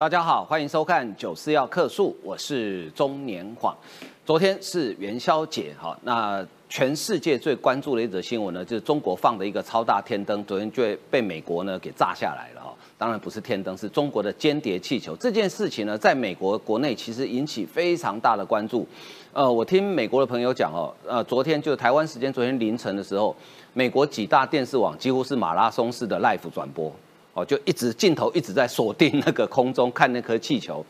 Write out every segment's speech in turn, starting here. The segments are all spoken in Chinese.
大家好，欢迎收看《九四要客诉》，我是中年晃。昨天是元宵节，哈，那全世界最关注的一则新闻呢，就是中国放的一个超大天灯，昨天就被美国呢给炸下来了，哈。当然不是天灯，是中国的间谍气球。这件事情呢，在美国国内其实引起非常大的关注。呃，我听美国的朋友讲哦，呃，昨天就台湾时间昨天凌晨的时候，美国几大电视网几乎是马拉松式的 live 转播。哦，就一直镜头一直在锁定那个空中看那颗气球，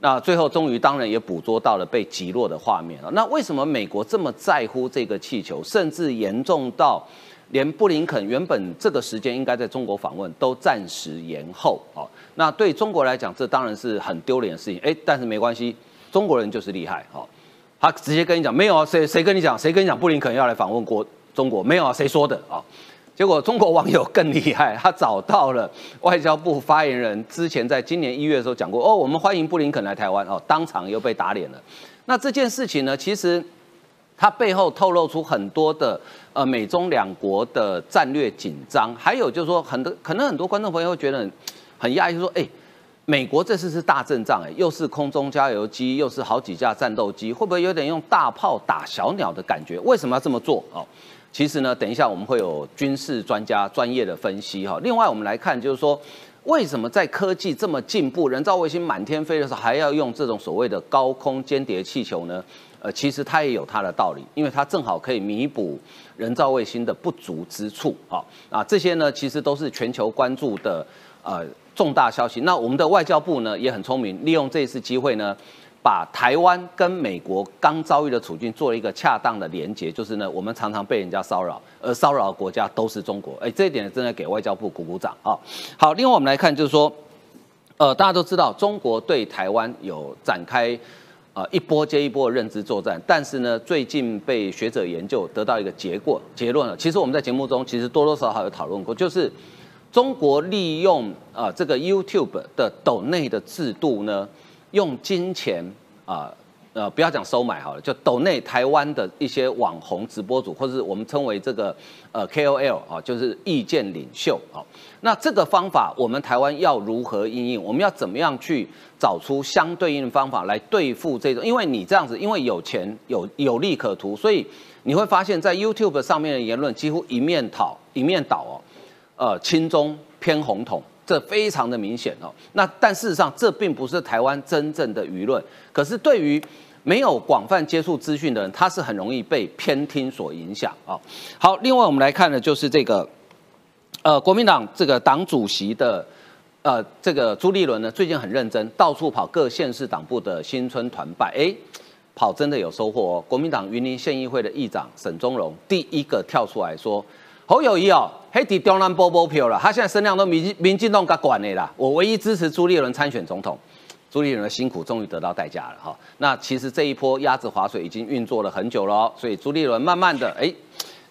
那最后终于当然也捕捉到了被击落的画面了。那为什么美国这么在乎这个气球，甚至严重到连布林肯原本这个时间应该在中国访问都暂时延后？哦，那对中国来讲，这当然是很丢脸的事情。哎，但是没关系，中国人就是厉害。哦，他直接跟你讲，没有啊，谁谁跟你讲，谁跟你讲布林肯要来访问国中国？没有啊，谁说的啊？结果中国网友更厉害，他找到了外交部发言人，之前在今年一月的时候讲过，哦，我们欢迎布林肯来台湾，哦，当场又被打脸了。那这件事情呢，其实它背后透露出很多的呃美中两国的战略紧张，还有就是说很多可能很多观众朋友会觉得很压抑，说，哎，美国这次是大阵仗，哎，又是空中加油机，又是好几架战斗机，会不会有点用大炮打小鸟的感觉？为什么要这么做？哦？其实呢，等一下我们会有军事专家专业的分析哈。另外，我们来看就是说，为什么在科技这么进步，人造卫星满天飞的时候，还要用这种所谓的高空间谍气球呢？呃，其实它也有它的道理，因为它正好可以弥补人造卫星的不足之处啊。啊，这些呢，其实都是全球关注的呃重大消息。那我们的外交部呢也很聪明，利用这一次机会呢。把台湾跟美国刚遭遇的处境做了一个恰当的连结，就是呢，我们常常被人家骚扰，而骚扰的国家都是中国。哎，这一点真的给外交部鼓鼓掌啊！好，另外我们来看，就是说，呃，大家都知道，中国对台湾有展开呃一波接一波的认知作战，但是呢，最近被学者研究得到一个结果结论了。其实我们在节目中其实多多少少有讨论过，就是中国利用啊这个 YouTube 的抖内的制度呢。用金钱啊，呃，不要讲收买好了，就抖内台湾的一些网红直播主，或者是我们称为这个呃 KOL 啊，就是意见领袖啊。那这个方法，我们台湾要如何应用？我们要怎么样去找出相对应的方法来对付这种？因为你这样子，因为有钱有有利可图，所以你会发现在 YouTube 上面的言论几乎一面倒一面倒哦，呃，亲中偏红统。这非常的明显哦，那但事实上这并不是台湾真正的舆论，可是对于没有广泛接触资讯的人，他是很容易被偏听所影响啊。好，另外我们来看的就是这个，呃，国民党这个党主席的，呃，这个朱立伦呢，最近很认真，到处跑各县市党部的新春团拜，哎，跑真的有收获哦。国民党云林县议会的议长沈宗荣第一个跳出来说。侯友谊哦，黑底中南波波票了，他现在声量都民民进党给管的啦。我唯一支持朱立伦参选总统，朱立伦的辛苦终于得到代价了哈。那其实这一波鸭子划水已经运作了很久了，所以朱立伦慢慢的哎，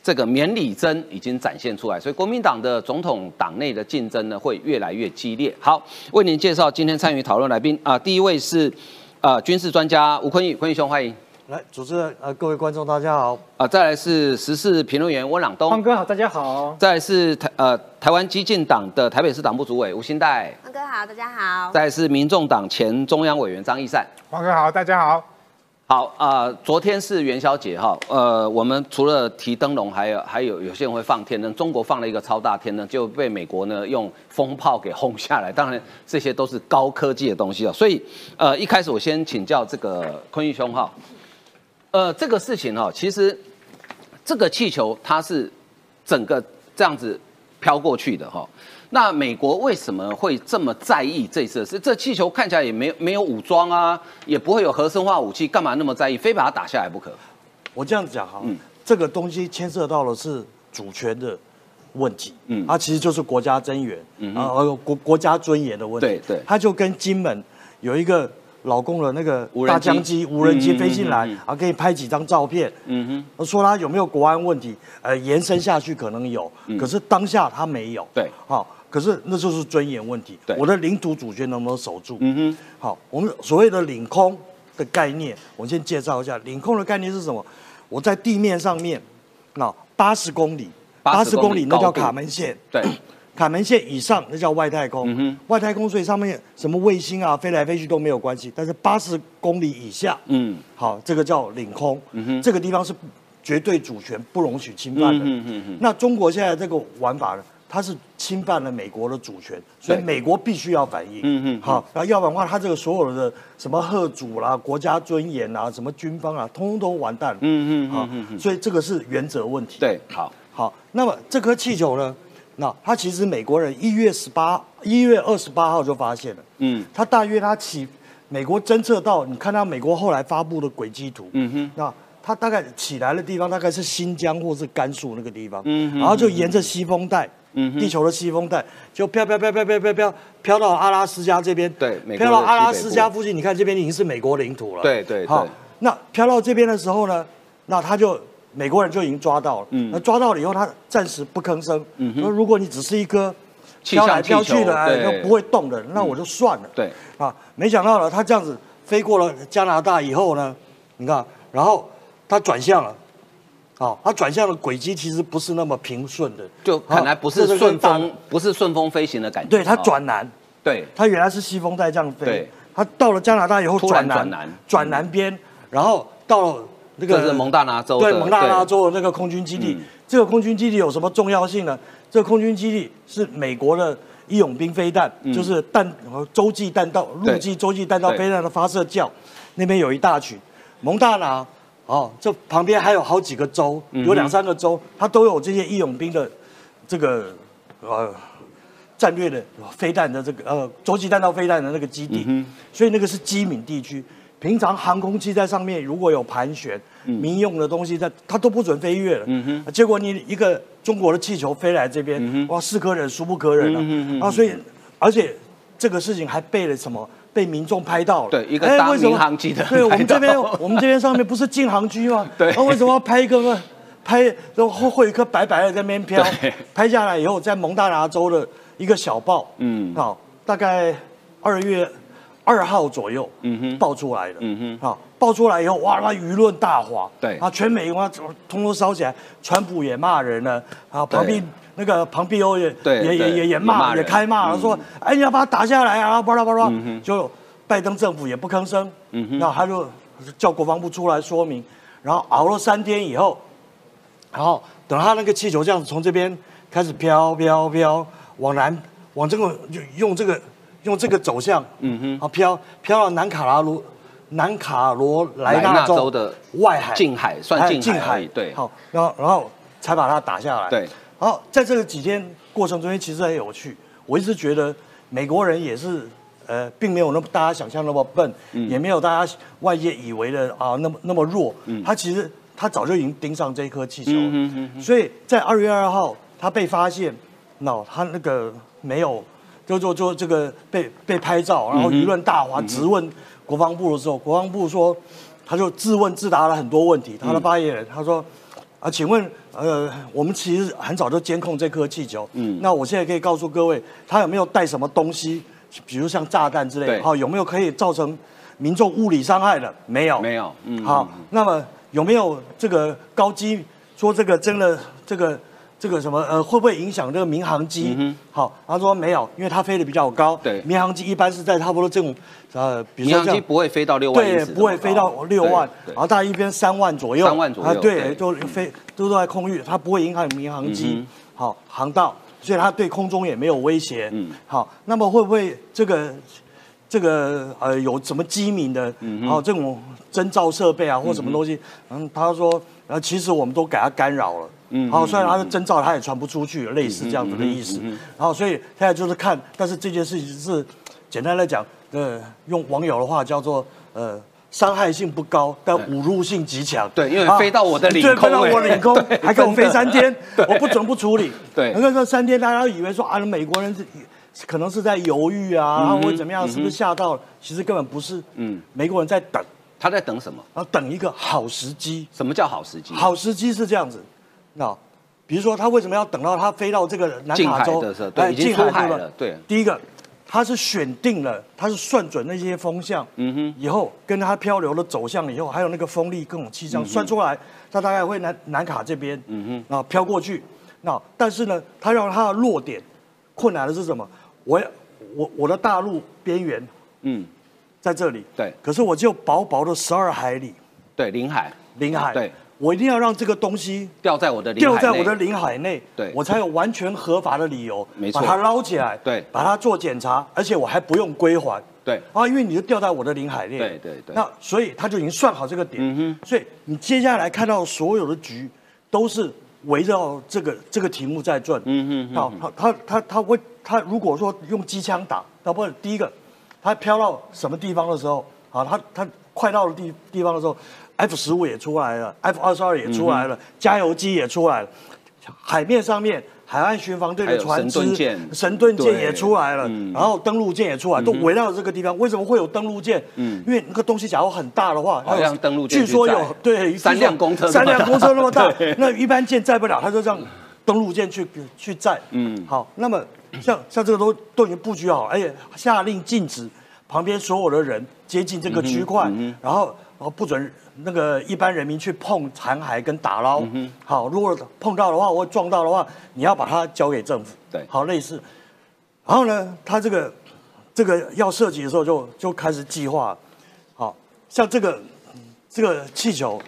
这个免礼针已经展现出来，所以国民党的总统党内的竞争呢会越来越激烈。好，为您介绍今天参与讨论来宾啊，第一位是啊军事专家吴坤义，坤义兄欢迎。来，主持人，呃，各位观众，大家好。啊，再来是时事评论员温朗东，方哥好，大家好。再来是台呃台湾激进党的台北市党部主委吴新代，方哥好，大家好。再来是民众党前中央委员张义善，方哥好，大家好。好啊，昨天是元宵节哈，呃，我们除了提灯笼，还有还有有些人会放天灯，中国放了一个超大天灯，就被美国呢用风炮给轰下来。当然这些都是高科技的东西啊，所以呃一开始我先请教这个坤玉兄哈。呃，这个事情哈，其实这个气球它是整个这样子飘过去的哈。那美国为什么会这么在意这次？是这气球看起来也没没有武装啊，也不会有核生化武器，干嘛那么在意，非把它打下来不可？我这样讲哈，嗯，这个东西牵涉到的是主权的问题，嗯，它其实就是国家尊严，嗯，啊，国国家尊严的问题，对对，它就跟金门有一个。老公的那个大疆机、无人机飞进来，啊，可以拍几张照片。嗯哼，说他有没有国安问题？呃，延伸下去可能有，可是当下他没有。对，好，可是那就是尊严问题。对，我的领土主权能不能守住？嗯哼，好，我们所谓的领空的概念，我先介绍一下。领空的概念是什么？我在地面上面，那八十公里，八十公里那叫卡门线。对，卡门线以上那叫外太空，外太空所以上面什么卫星啊飞来飞去都没有关系，但是八十公里以下，嗯，好，这个叫领空，这个地方是绝对主权不容许侵犯的。嗯那中国现在这个玩法呢？它是侵犯了美国的主权，所以美国必须要反应。嗯嗯，好，然后要不然的话，它这个所有的什么贺主啦、国家尊严啊、什么军方啊，通通都完蛋了。嗯嗯嗯，所以这个是原则问题。对，好，好，那么这颗气球呢？那他其实美国人一月十八、一月二十八号就发现了。嗯，他大约他起，美国侦测到，你看到美国后来发布的轨迹图。嗯哼，那他大概起来的地方大概是新疆或是甘肃那个地方。嗯然后就沿着西风带。嗯地球的西风带就飘飘飘飘飘飘飘飘到阿拉斯加这边，对，飘到阿拉斯加附近，你看这边已经是美国领土了。对对，好，那飘到这边的时候呢，那他就美国人就已经抓到了。嗯，那抓到了以后，他暂时不吭声。嗯哼，如果你只是一颗飘来飘去的，哎，那不会动的，那我就算了。对，啊，没想到呢，他这样子飞过了加拿大以后呢，你看，然后他转向了。哦，它转向的轨迹其实不是那么平顺的，就看来不是顺风，不是顺风飞行的感觉。对，它转南，对，它原来是西风带这样飞，对，它到了加拿大以后转南，转南。边，然后到了那个是蒙大拿州，对，蒙大拿州的那个空军基地。这个空军基地有什么重要性呢？这个空军基地是美国的义勇兵飞弹，就是弹洲际弹道、陆基洲际弹道飞弹的发射窖，那边有一大群，蒙大拿。哦，这旁边还有好几个州，有两三个州，它都有这些义勇兵的这个呃战略的飞弹的这个呃洲际弹道飞弹的那个基地，所以那个是机敏地区。平常航空器在上面如果有盘旋，民用的东西在它都不准飞越了。结果你一个中国的气球飞来这边，哇，是可忍孰不可忍啊！啊，所以而且这个事情还被了什么？被民众拍到了，对一个当民航机的，对我们这边，我们这边上面不是禁航区吗？对，那为什么要拍一个？拍然后会一颗白白的在那边飘，拍下来以后，在蒙大拿州的一个小报，嗯，好，大概二月二号左右，嗯哼，爆出来的，嗯哼，好，爆出来以后，哇，那舆论大哗，对，啊，全美哇，通通烧起来，川普也骂人了，啊，旁边。那个庞碧欧也也也也也骂也开骂了，说哎你要把他打下来啊，巴拉巴拉，就拜登政府也不吭声，那他就叫国防部出来说明，然后熬了三天以后，然后等他那个气球这样子从这边开始飘飘飘往南往这个就用这个用这个走向，嗯哼，啊飘飘到南卡拉罗南卡罗来纳州的外海近海算近海，对，好，然后然后才把它打下来，对。好，在这个几天过程中间，其实很有趣。我一直觉得美国人也是，呃，并没有那么大家想象那么笨，也没有大家外界以为的啊那么那么弱。嗯他其实他早就已经盯上这一颗气球，所以在二月二号他被发现，那他那个没有，就就就这个被被拍照，然后舆论大哗，质问国防部的时候，国防部说他就自问自答了很多问题。他的发言人他说。啊，请问，呃，我们其实很早就监控这颗气球。嗯，那我现在可以告诉各位，它有没有带什么东西，比如像炸弹之类的？好，有没有可以造成民众物理伤害的？没有，没有。嗯，好，那么有没有这个高机说这个真的这个？这个什么呃会不会影响这个民航机？好，他说没有，因为它飞得比较高。对，民航机一般是在差不多这种呃，民航机不会飞到六万。对，不会飞到六万，然后大概一边三万左右。三万左右。啊，对，都飞都都在空域，它不会影响民航机好航道，所以它对空中也没有威胁。嗯，好，那么会不会这个这个呃有什么机敏的？嗯好，这种征兆设备啊或什么东西？嗯，他说，然后其实我们都给他干扰了。嗯，好，虽然他的征兆他也传不出去，类似这样子的意思。然后，所以现在就是看，但是这件事情是简单来讲，呃，用网友的话叫做呃，伤害性不高，但侮辱性极强。对，因为飞到我的领空，飞到我领空，还给我飞三天，我不准不处理。对，那个三天，大家以为说啊，美国人是可能是在犹豫啊，然后或者怎么样，是不是吓到了？其实根本不是。嗯，美国人在等，他在等什么？啊，等一个好时机。什么叫好时机？好时机是这样子。那比如说，他为什么要等到他飞到这个南卡州？对，已经出海了。对，第一个，他是选定了，他是算准那些风向，嗯哼，以后跟他漂流的走向以后，还有那个风力各种气象算出来，他大概会南南卡这边，嗯哼，啊飘过去。那但是呢，他让他的落点困难的是什么？我我我的大陆边缘，嗯，在这里，对，可是我就薄薄的十二海里，对，领海，领海，对，我一定要让这个东西掉在我的掉在我的领海内，对，我才有完全合法的理由，没错，把它捞起来，对，把它做检查，而且我还不用归还，对，啊，因为你就掉在我的领海内，对对对，那所以他就已经算好这个点，嗯哼，所以你接下来看到所有的局都是围绕这个这个题目在转，嗯哼，好，他他他他会他如果说用机枪打，那不第一个，他飘到什么地方的时候，啊，他他快到的地地方的时候。F 十五也出来了，F 二十二也出来了，加油机也出来了，海面上面海岸巡防队的船只、神盾舰。也出来了，然后登陆舰也出来，都围绕这个地方。为什么会有登陆舰？嗯，因为那个东西假如很大的话，好像登陆舰，据说有对三辆公车，三辆公车那么大，那一般舰载不了，他就让登陆舰去去载。嗯，好，那么像像这个都都已经布局好，而且下令禁止旁边所有的人接近这个区块，然后然后不准。那个一般人民去碰残骸跟打捞，好，如果碰到的话，或撞到的话，你要把它交给政府。对，好，类似。然后呢，他这个这个要设计的时候，就就开始计划。好像这个这个气球，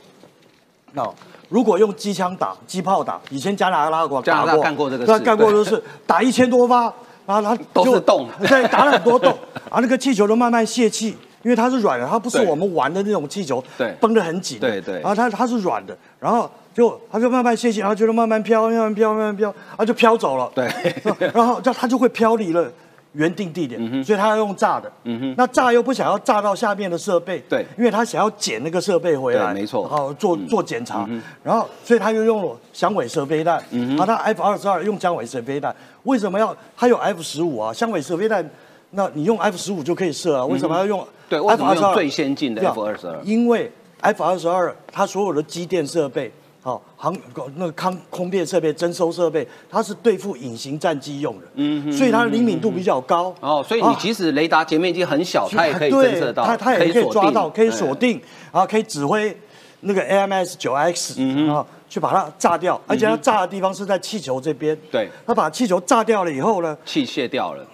那如果用机枪打、机炮打，以前加拿大过，加拿大干过这个事，干过就是打一千多发，然后他都是洞，对，打了很多洞，然后那个气球都慢慢泄气。因为它是软的，它不是我们玩的那种气球，对，绷得很紧，对对。然后它它是软的，然后就它就慢慢泄气，然后就慢慢飘，慢慢飘，慢慢飘，然后就飘走了。对。然后它它就会飘离了原定地点，所以它要用炸的。嗯哼。那炸又不想要炸到下面的设备，对，因为它想要捡那个设备回来，没错。好做做检查，然后所以他就用了响尾蛇飞弹。然后他 F 二十二用响尾蛇飞弹，为什么要他有 F 十五啊？响尾蛇飞弹。那你用 F 十五就可以射啊？为什么要用？对，F 二十二最先进的 F 二十二。因为 F 二十二它所有的机电设备、好航那个空空电设备、征收设备，它是对付隐形战机用的。嗯所以它的灵敏度比较高。哦，所以你即使雷达截面积很小，它也可以侦测到，它它也可以抓到，可以锁定，然后可以指挥那个 AMS 九 X，然后去把它炸掉。而且它炸的地方是在气球这边。对。它把气球炸掉了以后呢？气泄掉了。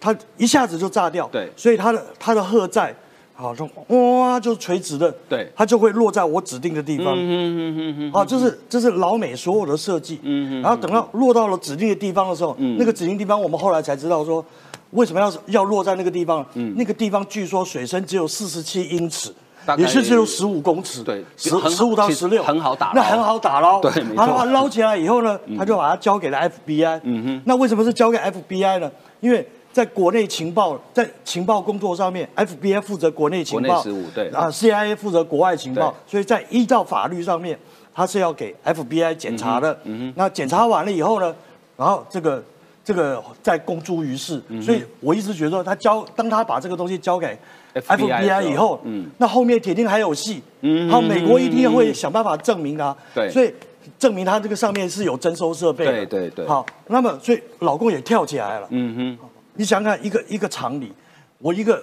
它一下子就炸掉，对，所以它的它的荷载，好，就哇，就垂直的，对，它就会落在我指定的地方，嗯嗯嗯嗯，啊，这是这是老美所有的设计，嗯嗯，然后等到落到了指定的地方的时候，那个指定地方我们后来才知道说，为什么要要落在那个地方，嗯，那个地方据说水深只有四十七英尺，也是只有十五公尺，对，十十五到十六，很好打，那很好打捞，对，没错，捞起来以后呢，他就把它交给了 FBI，嗯哼，那为什么是交给 FBI 呢？因为在国内情报，在情报工作上面，FBI 负责国内情报，对啊，CIA 负责国外情报，所以在依照法律上面，他是要给 FBI 检查的。嗯哼，那检查完了以后呢，然后这个这个再公诸于世。嗯所以我一直觉得，他交当他把这个东西交给 FBI 以后，嗯，那后面铁定还有戏。嗯，好，美国一定会想办法证明他。对，所以证明他这个上面是有征收设备的。对对对。好，那么所以老公也跳起来了。嗯哼。你想想，一个一个厂里，我一个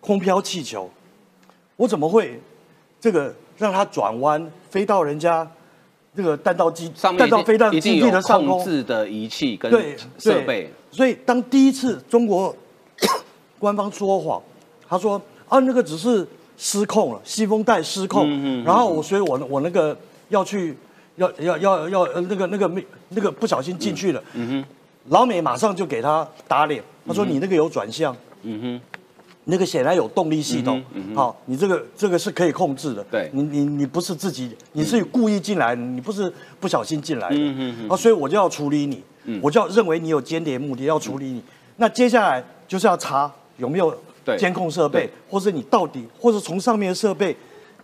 空飘气球，我怎么会这个让它转弯飞到人家这个弹道机、弹道飞弹基地的上空？控制的仪器跟设备。所以当第一次中国 官方说谎，他说啊那个只是失控了，西风带失控，然后我所以我我那个要去要要要要那个那个没那个不小心进去了。嗯哼。老美马上就给他打脸，他说你那个有转向，嗯哼，那个显然有动力系统，好，你这个这个是可以控制的，对，你你你不是自己，你是故意进来，你不是不小心进来的，嗯哼，啊，所以我就要处理你，我就要认为你有间谍目的要处理你，那接下来就是要查有没有监控设备，或者你到底，或者从上面的设备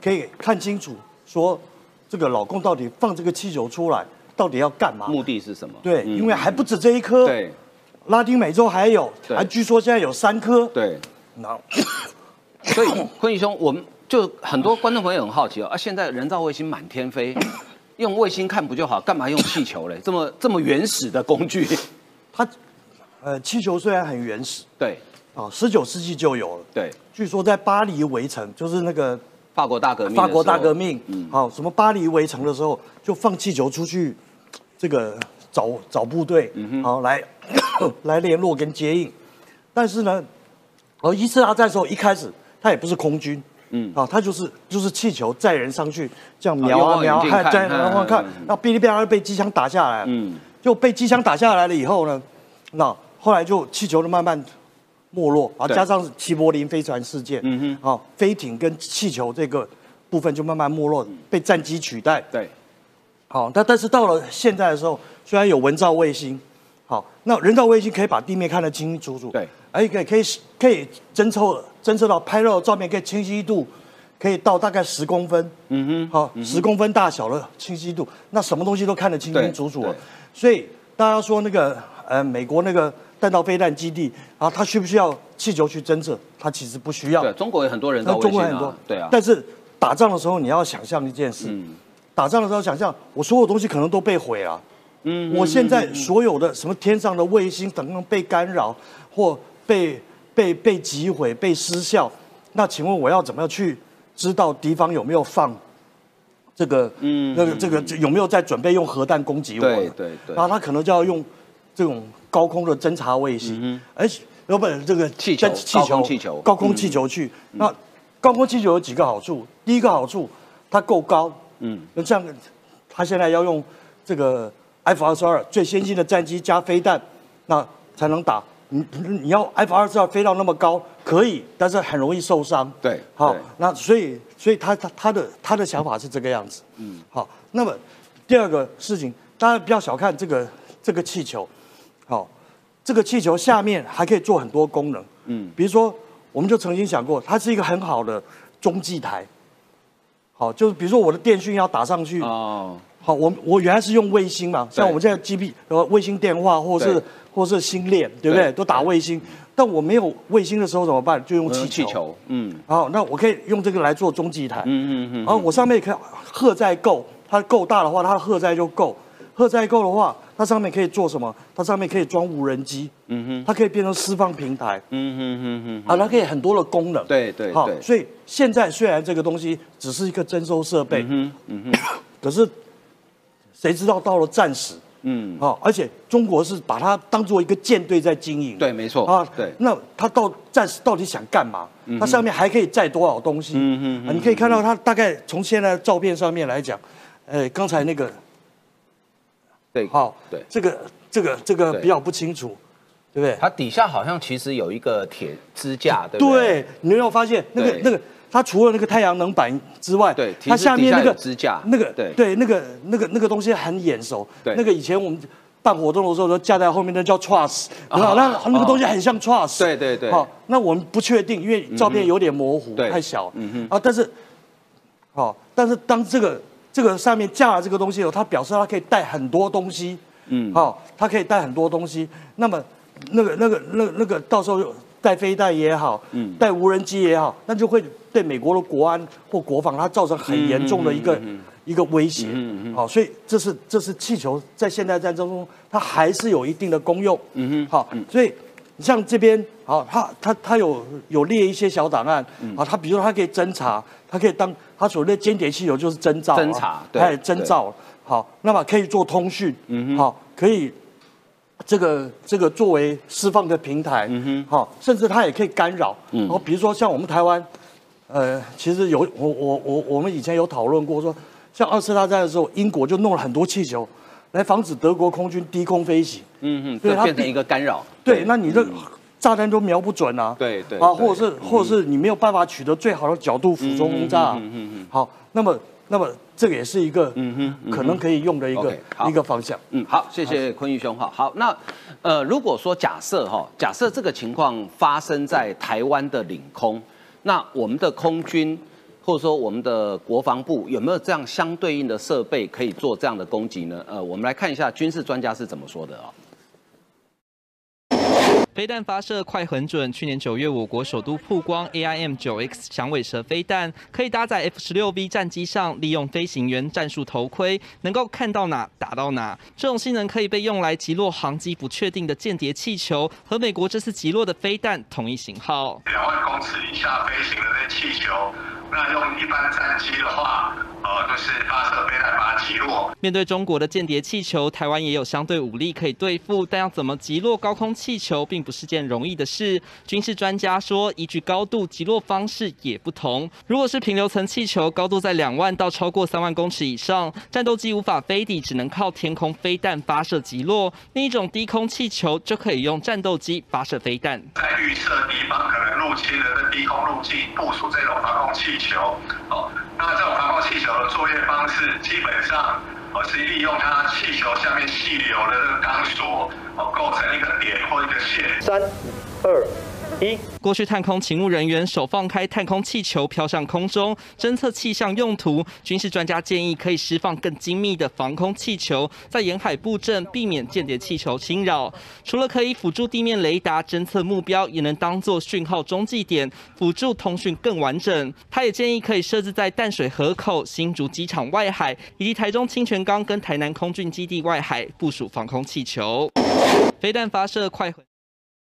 可以看清楚，说这个老公到底放这个气球出来。到底要干嘛？目的是什么？对，因为还不止这一颗。对，拉丁美洲还有，还据说现在有三颗。对，那 所以坤宇兄，我们就很多观众朋友很好奇哦，啊，现在人造卫星满天飞，用卫星看不就好？干嘛用气球嘞？这么这么原始的工具？它，呃，气球虽然很原始，对，啊，十九世纪就有了。对，据说在巴黎围城，就是那个法国大革命，法国大革命，嗯，好，什么巴黎围城的时候，就放气球出去。这个找找部队，好来 来联络跟接应。但是呢，而伊斯兰战的时候一开始他也不是空军，嗯。啊，他就是就是气球载人上去这样瞄啊瞄，看在然后看，那哔哩哔哩被机枪打下来，嗯，就被机枪打下来了以后呢，那后来就气球就慢慢没落，啊，加上齐柏林飞船事件，嗯哼，啊，飞艇跟气球这个部分就慢慢没落，被战机取代，对，好，但但是到了现在的时候，虽然有文照卫星，好，那人造卫星可以把地面看得清清楚楚，对。而且可以可以侦测侦测到拍到的照片，可以清晰度可以到大概十公分，嗯哼，好，十公分大小的清晰度，那什么东西都看得清清楚楚。所以大家说那个呃美国那个弹道飞弹基地啊，它需不需要气球去侦测？它其实不需要。对，中国有很多人造卫星啊，对啊。但是打仗的时候你要想象一件事，打仗的时候想象我所有东西可能都被毁了，嗯，我现在所有的什么天上的卫星等等被干扰或。被被被击毁、被失效，那请问我要怎么样去知道敌方有没有放这个？嗯，那个这个有没有在准备用核弹攻击我？对对对。然后他可能就要用这种高空的侦察卫星，而且有本这个气球、气球、气球、高空气球去。那高空气球有几个好处？第一个好处，它够高。嗯。那这样，他现在要用这个 F 二十二最先进的战机加飞弹，那才能打。你你要 F 二十二飞到那么高可以，但是很容易受伤。对，好，那所以所以他他他的他的想法是这个样子。嗯，好，那么第二个事情，大家不要小看这个这个气球，好，这个气球下面还可以做很多功能。嗯，比如说，我们就曾经想过，它是一个很好的中继台。好，就是比如说我的电讯要打上去。哦。好，我我原来是用卫星嘛，像我们现在 G P 呃卫星电话或是。或是星链，对不对？都打卫星，但我没有卫星的时候怎么办？就用气气球，嗯，好，那我可以用这个来做中继台，嗯嗯嗯，然后我上面可以荷载够，它够大的话，它的荷载就够，荷载够的话，它上面可以做什么？它上面可以装无人机，嗯哼，它可以变成释放平台，嗯哼哼哼，啊，它可以很多的功能，对对，好，所以现在虽然这个东西只是一个征收设备，嗯哼，可是谁知道到了战时？嗯，好，而且中国是把它当做一个舰队在经营，对，没错啊，对。那它到战时到底想干嘛？它上面还可以载多少东西？嗯嗯，你可以看到它大概从现在照片上面来讲，呃，刚才那个，对，好，对，这个这个这个比较不清楚，对不对？它底下好像其实有一个铁支架，对不对？对，你有没有发现那个那个？它除了那个太阳能板之外，对，它下面那个支架，那个对对，那个那个那个东西很眼熟。对，那个以前我们办活动的时候都架在后面，那叫 truss，那那个东西很像 truss。对对对。好，那我们不确定，因为照片有点模糊，太小。嗯哼。啊，但是，好，但是当这个这个上面架了这个东西后，它表示它可以带很多东西。嗯。好，它可以带很多东西。那么，那个那个那那个到时候带飞弹也好，嗯，带无人机也好，那就会。对美国的国安或国防，它造成很严重的一个一个威胁。好，所以这是这是气球在现代战争中，它还是有一定的功用。嗯哼，好，所以你像这边，好，它它它有有列一些小档案。好，它比如说它可以侦查，它可以当它所谓的间谍气球就是侦照。侦查，对，侦照。好，那么可以做通讯。嗯哼，好，可以这个这个作为释放的平台。嗯哼，好，甚至它也可以干扰。嗯，然后比如说像我们台湾。呃，其实有我我我我们以前有讨论过，说像二次大战的时候，英国就弄了很多气球，来防止德国空军低空飞行。嗯嗯，对，它变成一个干扰。对，那你的炸弹都瞄不准啊。对对。啊，或者是或者是你没有办法取得最好的角度俯冲轰炸。嗯嗯嗯。好，那么那么这个也是一个嗯哼可能可以用的一个一个方向。嗯，好，谢谢坤玉兄哈。好，那呃，如果说假设哈，假设这个情况发生在台湾的领空。那我们的空军，或者说我们的国防部有没有这样相对应的设备可以做这样的攻击呢？呃，我们来看一下军事专家是怎么说的啊。飞弹发射快很准。去年九月，我国首都曝光 AIM 九 X 响尾蛇飞弹，可以搭载 F 十六 V 战机上，利用飞行员战术头盔，能够看到哪打到哪。这种性能可以被用来击落航机不确定的间谍气球，和美国这次击落的飞弹同一型号。两万公尺以下飞行的那气球。那用一般战机的话。呃，就是发射飞弹把它击落。面对中国的间谍气球，台湾也有相对武力可以对付，但要怎么击落高空气球，并不是件容易的事。军事专家说，依据高度，击落方式也不同。如果是平流层气球，高度在两万到超过三万公尺以上，战斗机无法飞抵，只能靠天空飞弹发射击落。另一种低空气球就可以用战斗机发射飞弹。在预测地方可能入侵的低空路径部署这种防空气球，哦。那这种防空气球的作业方式，基本上，我是利用它气球下面气流的这个钢索，哦，构成一个点或一个线。三、二。过去探空勤务人员手放开探空气球飘向空中侦测气象用途，军事专家建议可以释放更精密的防空气球，在沿海布阵，避免间谍气球侵扰。除了可以辅助地面雷达侦测目标，也能当作讯号中继点，辅助通讯更完整。他也建议可以设置在淡水河口、新竹机场外海以及台中清泉岗跟台南空军基地外海部署防空气球。飞弹发射快。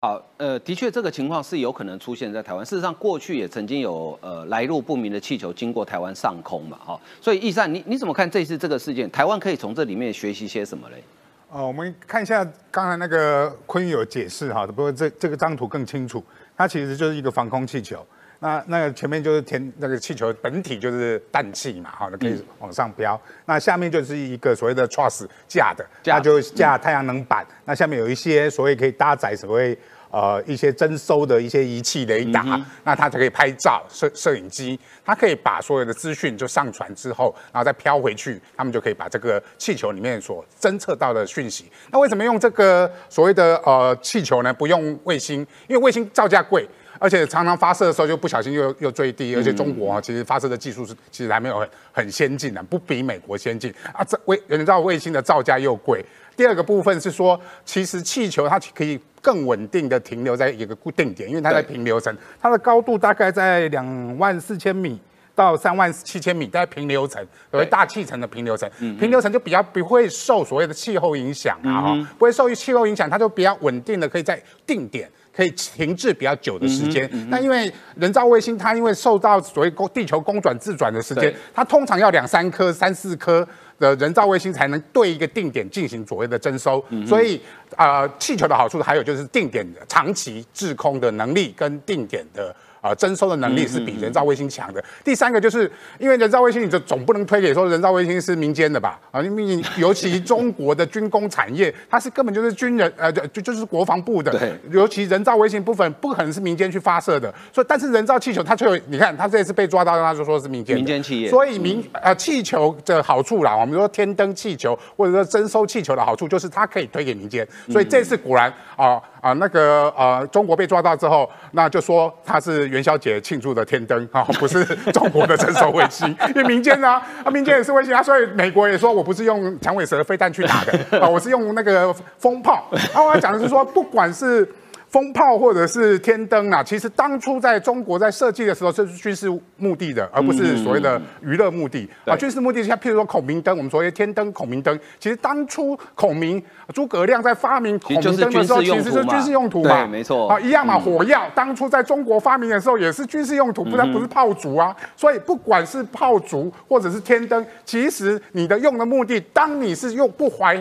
好，呃，的确，这个情况是有可能出现在台湾。事实上，过去也曾经有呃来路不明的气球经过台湾上空嘛，哈。所以，易善，你你怎么看这次这个事件？台湾可以从这里面学习些什么嘞？哦，我们看一下刚才那个坤宇有解释哈，不过这这个张图更清楚，它其实就是一个防空气球。那那个前面就是天那个气球本体就是氮气嘛，哈，可以往上飙。那下面就是一个所谓的 truss 架的，架就架太阳能板。那下面有一些所谓可以搭载所谓呃一些征收的一些仪器雷达，那它就可以拍照摄摄影机，它可以把所有的资讯就上传之后，然后再飘回去，他们就可以把这个气球里面所侦测到的讯息。那为什么用这个所谓的呃气球呢？不用卫星，因为卫星造价贵。而且常常发射的时候就不小心又又坠地，而且中国啊其实发射的技术是其实还没有很很先进的，不比美国先进啊。这卫人造卫星的造价又贵。第二个部分是说，其实气球它可以更稳定的停留在一个固定点，因为它在平流层，它的高度大概在两万四千米到三万七千米，在平流层，所谓大气层的平流层，平流层就比较不会受所谓的气候影响啊，不会受气候影响，它就比较稳定的可以在定点。可以停滞比较久的时间，那因为人造卫星它因为受到所谓公地球公转自转的时间，它通常要两三颗、三四颗的人造卫星才能对一个定点进行所谓的征收，所以啊，气球的好处还有就是定点长期滞空的能力跟定点的。啊，征收的能力是比人造卫星强的。第三个就是因为人造卫星，你就总不能推给说人造卫星是民间的吧？啊，因为尤其中国的军工产业，它是根本就是军人，呃，就就是国防部的。对。尤其人造卫星部分不可能是民间去发射的，所以但是人造气球它却有，你看它这次被抓到，他就说是民间。民间企业。所以民呃气球的好处啦，我们说天灯气球或者说征收气球的好处，就是它可以推给民间。所以这次果然啊。啊，那个呃，中国被抓到之后，那就说他是元宵节庆祝的天灯啊，不是 中国的成熟卫星。因为民间呢，啊，民间也是卫星啊，所以美国也说我不是用响尾蛇飞弹去打的啊，我是用那个风炮。啊，我要讲的是说，不管是。风炮或者是天灯啊，其实当初在中国在设计的时候，这是军事目的的，而不是所谓的娱乐目的啊。军事目的像譬如说孔明灯，我们所谓天灯、孔明灯，其实当初孔明诸葛亮在发明孔明灯的时候，其实是军事用途嘛，没错啊，一样嘛。火药当初在中国发明的时候也是军事用途，不然不是炮竹啊。所以不管是炮竹或者是天灯，其实你的用的目的，当你是用不怀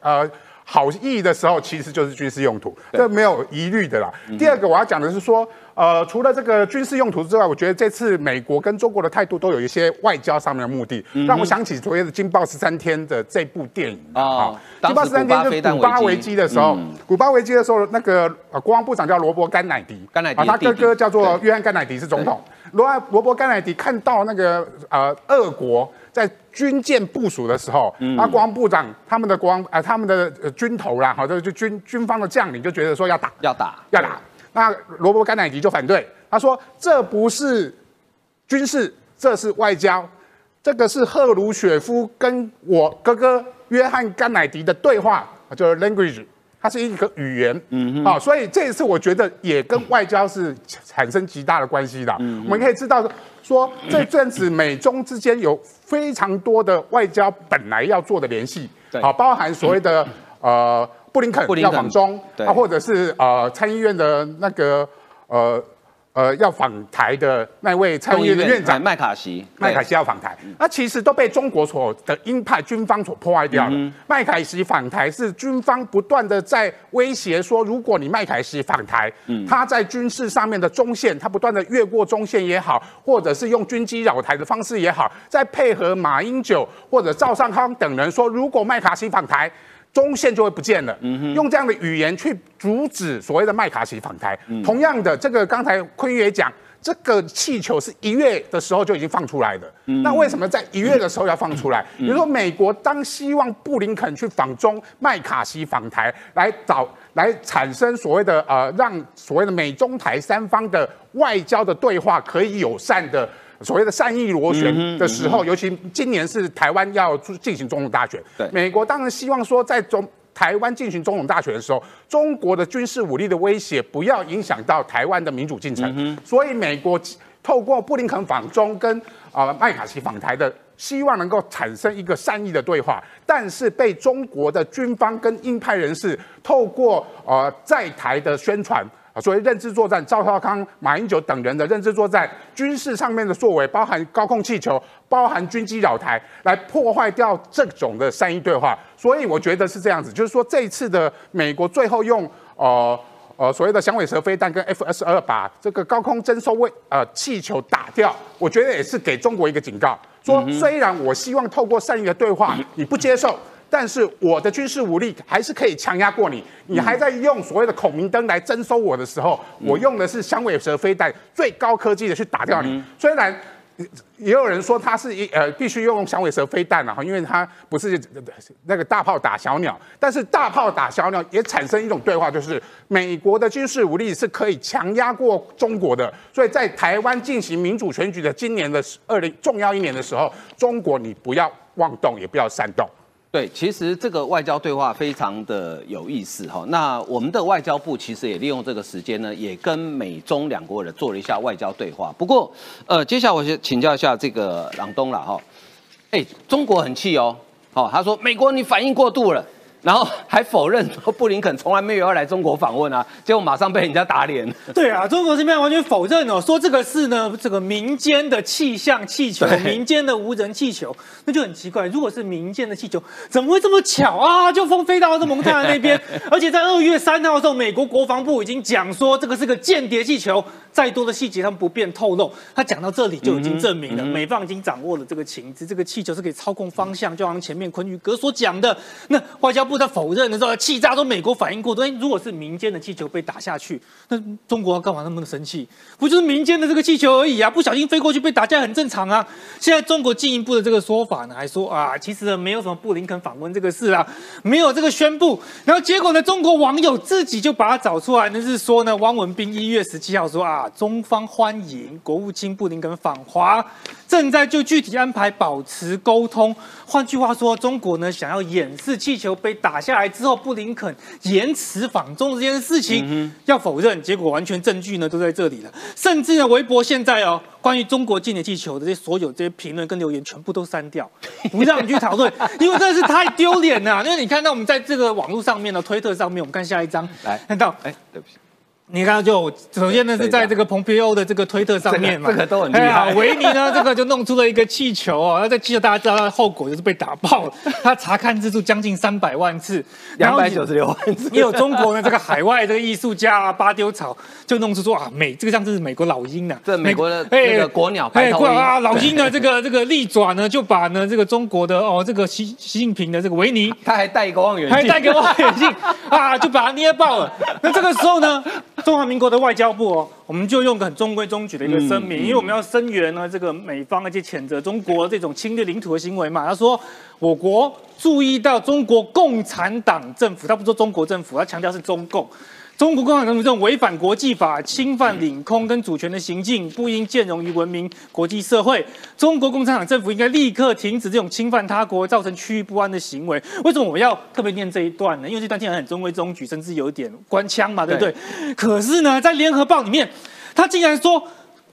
呃。好意的时候，其实就是军事用途，这没有疑虑的啦。第二个我要讲的是说，呃，除了这个军事用途之外，我觉得这次美国跟中国的态度都有一些外交上面的目的，让我想起昨天的《金爆十三天》的这部电影啊，《惊爆十三天》就古巴危机的时候，古巴危机的时候，那个呃国防部长叫罗伯甘乃迪，甘乃迪，他哥哥叫做约翰甘乃迪是总统。罗罗伯甘乃迪看到那个呃俄国。在军舰部署的时候，那国防部长他们的国防呃他们的军头啦，好就就军军方的将领就觉得说要打要打。要打，那罗伯甘乃迪就反对，他说这不是军事，这是外交，这个是赫鲁雪夫跟我哥哥约翰甘乃迪的对话，就是 language。它是一个语言，嗯，好，所以这一次我觉得也跟外交是产生极大的关系的。嗯，我们可以知道说，这阵子美中之间有非常多的外交本来要做的联系，对，好，包含所谓的呃布林肯要访中，啊，或者是呃参议院的那个呃呃，要访台的那位参议院院长。麦卡锡，麦卡锡要访台，那其实都被中国所的鹰派军方所破坏掉了。麦卡锡访台是军方不断的在威胁说，如果你麦卡锡访台，他在军事上面的中线，他不断的越过中线也好，或者是用军机扰台的方式也好，再配合马英九或者赵尚康等人说，如果麦卡锡访台。中线就会不见了，用这样的语言去阻止所谓的麦卡锡访台。同样的，这个刚才坤也讲，这个气球是一月的时候就已经放出来的。那为什么在一月的时候要放出来？比如说，美国当希望布林肯去访中，麦卡锡访台，来找来产生所谓的呃，让所谓的美中台三方的外交的对话可以友善的。所谓的善意螺旋的时候，尤其今年是台湾要进行总统大选，美国当然希望说，在中台湾进行总统大选的时候，中国的军事武力的威胁不要影响到台湾的民主进程。所以，美国透过布林肯访中跟啊麦卡锡访台的，希望能够产生一个善意的对话，但是被中国的军方跟鹰派人士透过呃在台的宣传。啊，所谓认知作战，赵少康、马英九等人的认知作战，军事上面的作为，包含高空气球，包含军机扰台，来破坏掉这种的善意对话。所以我觉得是这样子，就是说这一次的美国最后用呃呃所谓的响尾蛇飞弹跟 F 十二把这个高空征收位呃气球打掉，我觉得也是给中国一个警告，说虽然我希望透过善意的对话，你不接受。但是我的军事武力还是可以强压过你，你还在用所谓的孔明灯来征收我的时候，我用的是响尾蛇飞弹，最高科技的去打掉你。虽然也有人说它是一呃必须用响尾蛇飞弹了哈，因为它不是那个大炮打小鸟，但是大炮打小鸟也产生一种对话，就是美国的军事武力是可以强压过中国的。所以在台湾进行民主选举的今年的二零重要一年的时候，中国你不要妄动，也不要煽动。对，其实这个外交对话非常的有意思哈。那我们的外交部其实也利用这个时间呢，也跟美中两国人做了一下外交对话。不过，呃，接下来我先请教一下这个朗东了哈。哎，中国很气哦，好，他说美国你反应过度了。然后还否认说布林肯从来没有要来中国访问啊，结果马上被人家打脸。对啊，中国这边完全否认哦，说这个是呢这个民间的气象气球，民间的无人气球，那就很奇怪。如果是民间的气球，怎么会这么巧啊？就风飞到这蒙特拉那边，而且在二月三号的时候，美国国防部已经讲说这个是个间谍气球，再多的细节他们不便透露。他讲到这里就已经证明了美方已经掌握了这个情资，这个气球是可以操控方向，就像前面昆宇哥所讲的，那外交部在否认的时候，气炸都美国反应过度。哎，如果是民间的气球被打下去，那中国干嘛那么的生气？不就是民间的这个气球而已啊？不小心飞过去被打架很正常啊。现在中国进一步的这个说法呢，还说啊，其实没有什么布林肯访问这个事啊，没有这个宣布。然后结果呢，中国网友自己就把它找出来，那是说呢，汪文斌一月十七号说啊，中方欢迎国务卿布林肯访华，正在就具体安排保持沟通。换句话说，中国呢想要掩饰气球被打下来之后，布林肯延迟访中这件事情，要否认，结果完全证据呢都在这里了。甚至呢，微博现在哦，关于中国进的气球的这些所有这些评论跟留言，全部都删掉，不让你去讨论，因为真的是太丢脸了。因为你看到我们在这个网络上面的推特上面，我们看下一张，来看到，哎，对不起。你看，就首先呢是在这个蓬佩奥的这个推特上面嘛，这个都很厉害。维尼呢，这个就弄出了一个气球哦，那这气球大家知道它的后果就是被打爆了，他查看次数将近三百万次，两百九十六万次。也有中国呢这个海外这个艺术家啊巴丢草就弄出说啊美这个像是美国老鹰啊，这美国的那个国鸟白头鹰啊，老鹰的这个这个利爪呢就把呢这个中国的哦这个习习近平的这个维尼，他还戴一个望远镜，还戴个望远镜啊，就把它捏爆了。那这个时候呢？中华民国的外交部哦，我们就用个很中规中矩的一个声明，因为我们要声援呢这个美方，而且谴责中国这种侵略领土的行为嘛。他说，我国注意到中国共产党政府，他不说中国政府，他强调是中共。中国共产党这种违反国际法、侵犯领空跟主权的行径，不应兼容于文明国际社会。中国共产党政府应该立刻停止这种侵犯他国、造成区域不安的行为。为什么我要特别念这一段呢？因为这段听起来很中规中矩，甚至有一点官腔嘛，对不对？可是呢，在联合报里面，他竟然说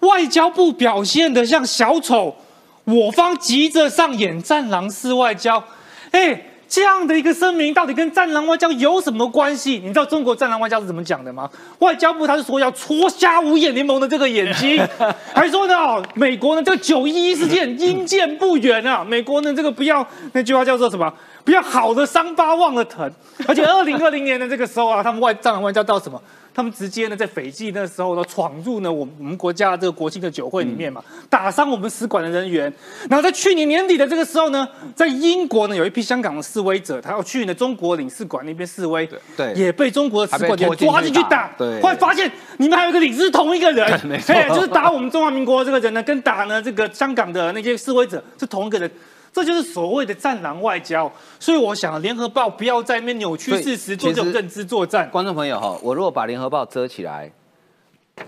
外交部表现得像小丑，我方急着上演战狼式外交。哎。这样的一个声明到底跟战狼外交有什么关系？你知道中国战狼外交是怎么讲的吗？外交部他是说要戳瞎五眼联盟的这个眼睛，还说呢，美国呢这个九一一事件阴见不远啊，美国呢这个不要那句话叫做什么？不要好的伤疤忘了疼。而且二零二零年的这个时候啊，他们外战狼外交到什么？他们直接呢，在斐济那时候呢，闯入呢我我们国家这个国庆的酒会里面嘛，打伤我们使馆的人员。然后在去年年底的这个时候呢，在英国呢，有一批香港的示威者，他要去呢中国领事馆那边示威，对，也被中国的使馆员抓进去打。对，后来发现你们还有一个领事同一个人，哎，就是打我们中华民国这个人呢，跟打呢这个香港的那些示威者是同一个人。这就是所谓的战狼外交，所以我想联合报不要在那边扭曲事实，做这种认知作战。观众朋友哈，我如果把联合报遮起来，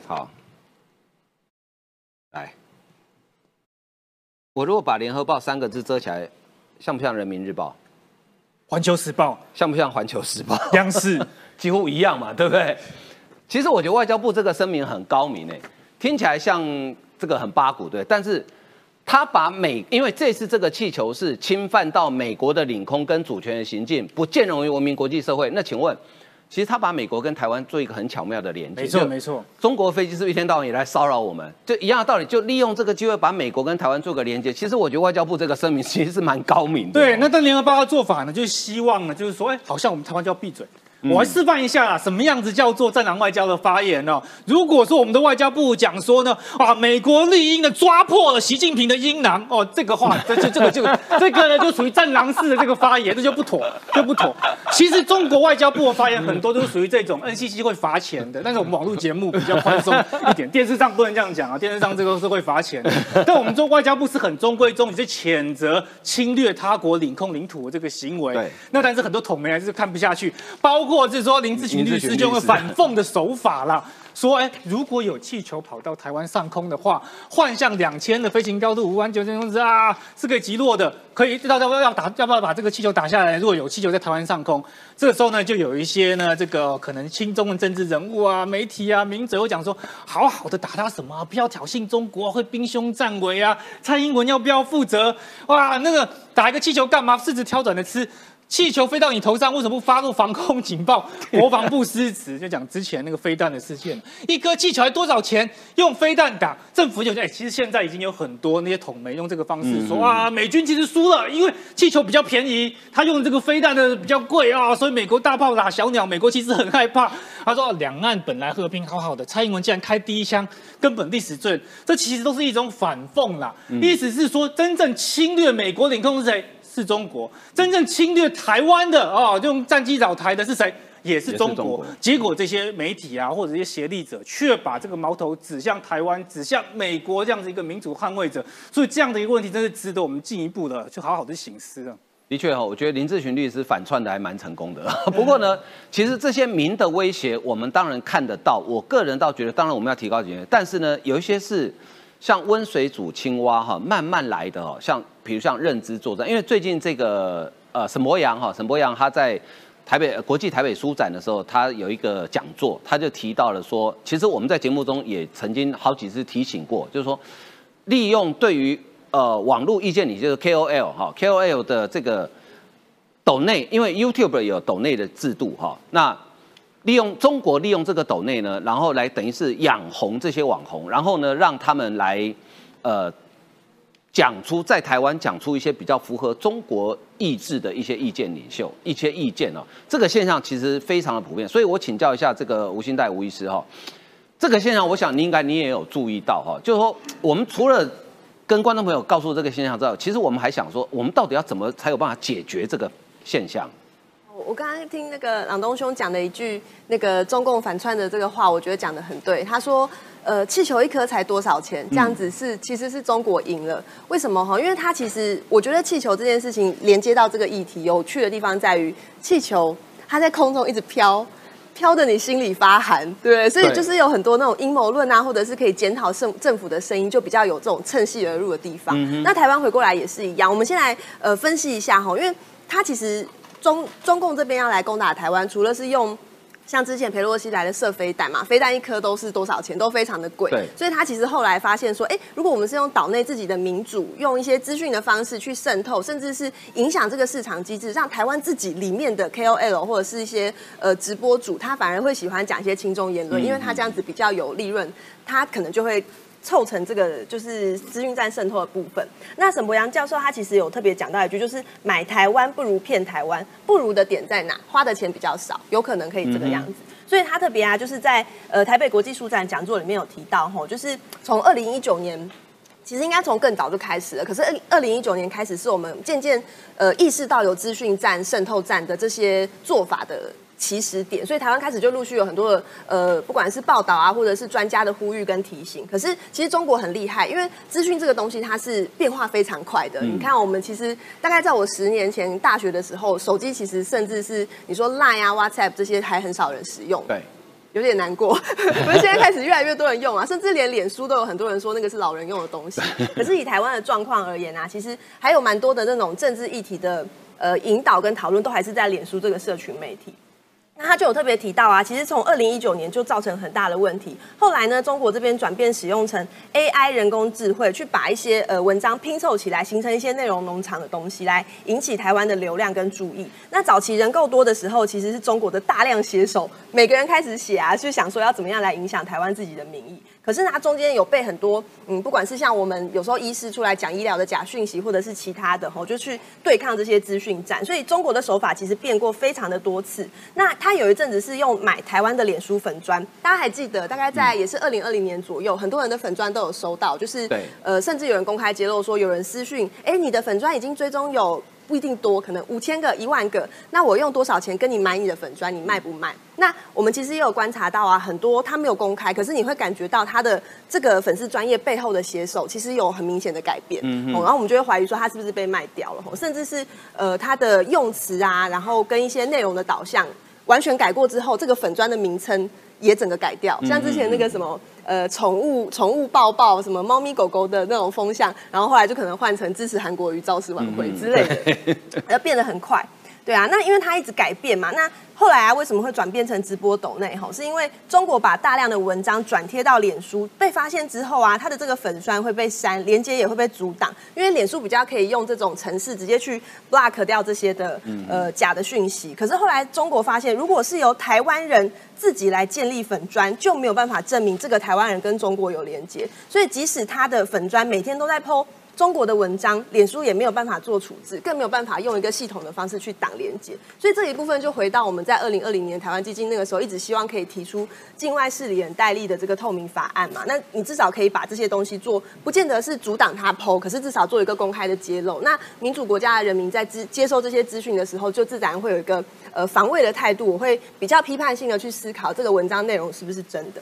好，来，我如果把联合报三个字遮起来，像不像人民日报？环球时报像不像环球时报？央视 几乎一样嘛，对不对？其实我觉得外交部这个声明很高明诶，听起来像这个很八股对，但是。他把美，因为这次这个气球是侵犯到美国的领空跟主权的行径，不兼容于文明国际社会。那请问，其实他把美国跟台湾做一个很巧妙的连接。没错，没错。中国飞机是一天到晚也来骚扰我们？就一样的道理，就利用这个机会把美国跟台湾做个连接。其实我觉得外交部这个声明其实是蛮高明的。对，那但联合报的做法呢，就是希望呢，就是说，哎，好像我们台湾就要闭嘴。我来示范一下啊，什么样子叫做战狼外交的发言呢？如果说我们的外交部讲说呢，啊，美国绿鹰的抓破了习近平的阴囊，哦，这个话，这这这个这个 这个呢，就属于战狼式的这个发言，这就不妥，就不妥。其实中国外交部的发言很多都是属于这种 NCC 会罚钱的，但是我们网络节目比较宽松一点，电视上不能这样讲啊，电视上这个是会罚钱。但我们中外交部是很中规中矩，是谴责侵略他国领空领土的这个行为。对。那但是很多统媒还是看不下去，包。或者是说林志群律师就会反讽的手法啦，说哎，如果有气球跑到台湾上空的话，幻象两千的飞行高度五万九千公尺啊，是可以击落的，可以到要要打要不要把这个气球打下来？如果有气球在台湾上空，这个时候呢，就有一些呢，这个可能亲中的政治人物啊、媒体啊、名嘴会讲说，好好的打他什么，不要挑衅中国，会兵凶战危啊。蔡英文要不要负责？哇，那个打一个气球干嘛？柿子挑软的吃。气球飞到你头上，为什么不发布防空警报？国防部失职，就讲之前那个飞弹的事件，一颗气球还多少钱？用飞弹打，政府就说，哎，其实现在已经有很多那些统媒用这个方式说啊，美军其实输了，因为气球比较便宜，他用这个飞弹的比较贵啊，所以美国大炮打小鸟，美国其实很害怕。他说，两岸本来和平好好的，蔡英文竟然开第一枪，根本历史罪，这其实都是一种反讽啦。意思是说，真正侵略美国领空是谁？是中国真正侵略台湾的哦，用战机扰台的是谁？也是中国。结果这些媒体啊，或者一些协力者，却把这个矛头指向台湾，指向美国这样子一个民主捍卫者。所以这样的一个问题，真是值得我们进一步的去好好的醒思啊。的确哈，我觉得林志群律师反串的还蛮成功的。不过呢，其实这些民的威胁，我们当然看得到。我个人倒觉得，当然我们要提高警觉，但是呢，有一些是。像温水煮青蛙哈，慢慢来的哦。像比如像认知作战，因为最近这个呃沈博阳哈，沈博阳他在台北国际台北书展的时候，他有一个讲座，他就提到了说，其实我们在节目中也曾经好几次提醒过，就是说利用对于呃网络意见领袖 KOL 哈 KOL 的这个抖内，因为 YouTube 有抖内的制度哈，那。利用中国利用这个斗内呢，然后来等于是养红这些网红，然后呢让他们来，呃，讲出在台湾讲出一些比较符合中国意志的一些意见领袖一些意见哦。这个现象其实非常的普遍，所以我请教一下这个吴兴代吴医师哈，这个现象我想你应该你也有注意到哈，就是说我们除了跟观众朋友告诉这个现象之外，其实我们还想说，我们到底要怎么才有办法解决这个现象？我刚刚听那个朗东兄讲的一句那个中共反串的这个话，我觉得讲的很对。他说，呃，气球一颗才多少钱？这样子是其实是中国赢了。为什么哈？因为他其实我觉得气球这件事情连接到这个议题有趣的地方在于，气球它在空中一直飘，飘的你心里发寒，对所以就是有很多那种阴谋论啊，或者是可以检讨政政府的声音，就比较有这种趁隙而入的地方。那台湾回过来也是一样。我们先来呃分析一下哈，因为它其实。中中共这边要来攻打台湾，除了是用像之前佩洛西来的射飞弹嘛，飞弹一颗都是多少钱，都非常的贵。对，所以他其实后来发现说，哎，如果我们是用岛内自己的民主，用一些资讯的方式去渗透，甚至是影响这个市场机制，让台湾自己里面的 KOL 或者是一些呃直播主，他反而会喜欢讲一些轻重言论，因为他这样子比较有利润，他可能就会。凑成这个就是资讯站渗透的部分。那沈博阳教授他其实有特别讲到一句，就是买台湾不如骗台湾，不如的点在哪？花的钱比较少，有可能可以这个样子。所以他特别啊，就是在呃台北国际书展讲座里面有提到吼，就是从二零一九年，其实应该从更早就开始了。可是二二零一九年开始，是我们渐渐呃意识到有资讯站、渗透站的这些做法的。起始点，所以台湾开始就陆续有很多的呃，不管是报道啊，或者是专家的呼吁跟提醒。可是其实中国很厉害，因为资讯这个东西它是变化非常快的。你看，我们其实大概在我十年前大学的时候，手机其实甚至是你说 Line 啊、WhatsApp 这些还很少人使用，对，有点难过。可是现在开始越来越多人用啊，甚至连脸书都有很多人说那个是老人用的东西。可是以台湾的状况而言啊，其实还有蛮多的那种政治议题的呃引导跟讨论，都还是在脸书这个社群媒体。那他就有特别提到啊，其实从二零一九年就造成很大的问题。后来呢，中国这边转变使用成 AI 人工智慧，去把一些呃文章拼凑起来，形成一些内容农场的东西，来引起台湾的流量跟注意。那早期人够多的时候，其实是中国的大量写手，每个人开始写啊，就想说要怎么样来影响台湾自己的民意。可是它中间有被很多，嗯，不管是像我们有时候医师出来讲医疗的假讯息，或者是其他的吼，就去对抗这些资讯战。所以中国的手法其实变过非常的多次。那他有一阵子是用买台湾的脸书粉砖，大家还记得？大概在也是二零二零年左右，很多人的粉砖都有收到，就是呃，甚至有人公开揭露说，有人私讯，哎，你的粉砖已经追踪有。不一定多，可能五千个、一万个。那我用多少钱跟你买你的粉砖？你卖不卖？那我们其实也有观察到啊，很多他没有公开，可是你会感觉到他的这个粉丝专业背后的写手其实有很明显的改变。嗯哦。然后我们就会怀疑说他是不是被卖掉了？甚至是呃他的用词啊，然后跟一些内容的导向完全改过之后，这个粉砖的名称也整个改掉。像之前那个什么。呃，宠物宠物抱抱什么猫咪狗狗的那种风向，然后后来就可能换成支持韩国瑜造势晚会之类的，要变得很快。对啊，那因为它一直改变嘛，那后来啊为什么会转变成直播抖内？吼，是因为中国把大量的文章转贴到脸书，被发现之后啊，它的这个粉酸会被删，连接也会被阻挡，因为脸书比较可以用这种程式直接去 block 掉这些的呃假的讯息。可是后来中国发现，如果是由台湾人自己来建立粉砖，就没有办法证明这个台湾人跟中国有连接，所以即使他的粉砖每天都在 po。中国的文章，脸书也没有办法做处置，更没有办法用一个系统的方式去挡连接。所以这一部分就回到我们在二零二零年台湾基金那个时候，一直希望可以提出境外势力人代理的这个透明法案嘛。那你至少可以把这些东西做，不见得是阻挡他剖，可是至少做一个公开的揭露。那民主国家的人民在接接受这些资讯的时候，就自然会有一个呃防卫的态度，我会比较批判性的去思考这个文章内容是不是真的。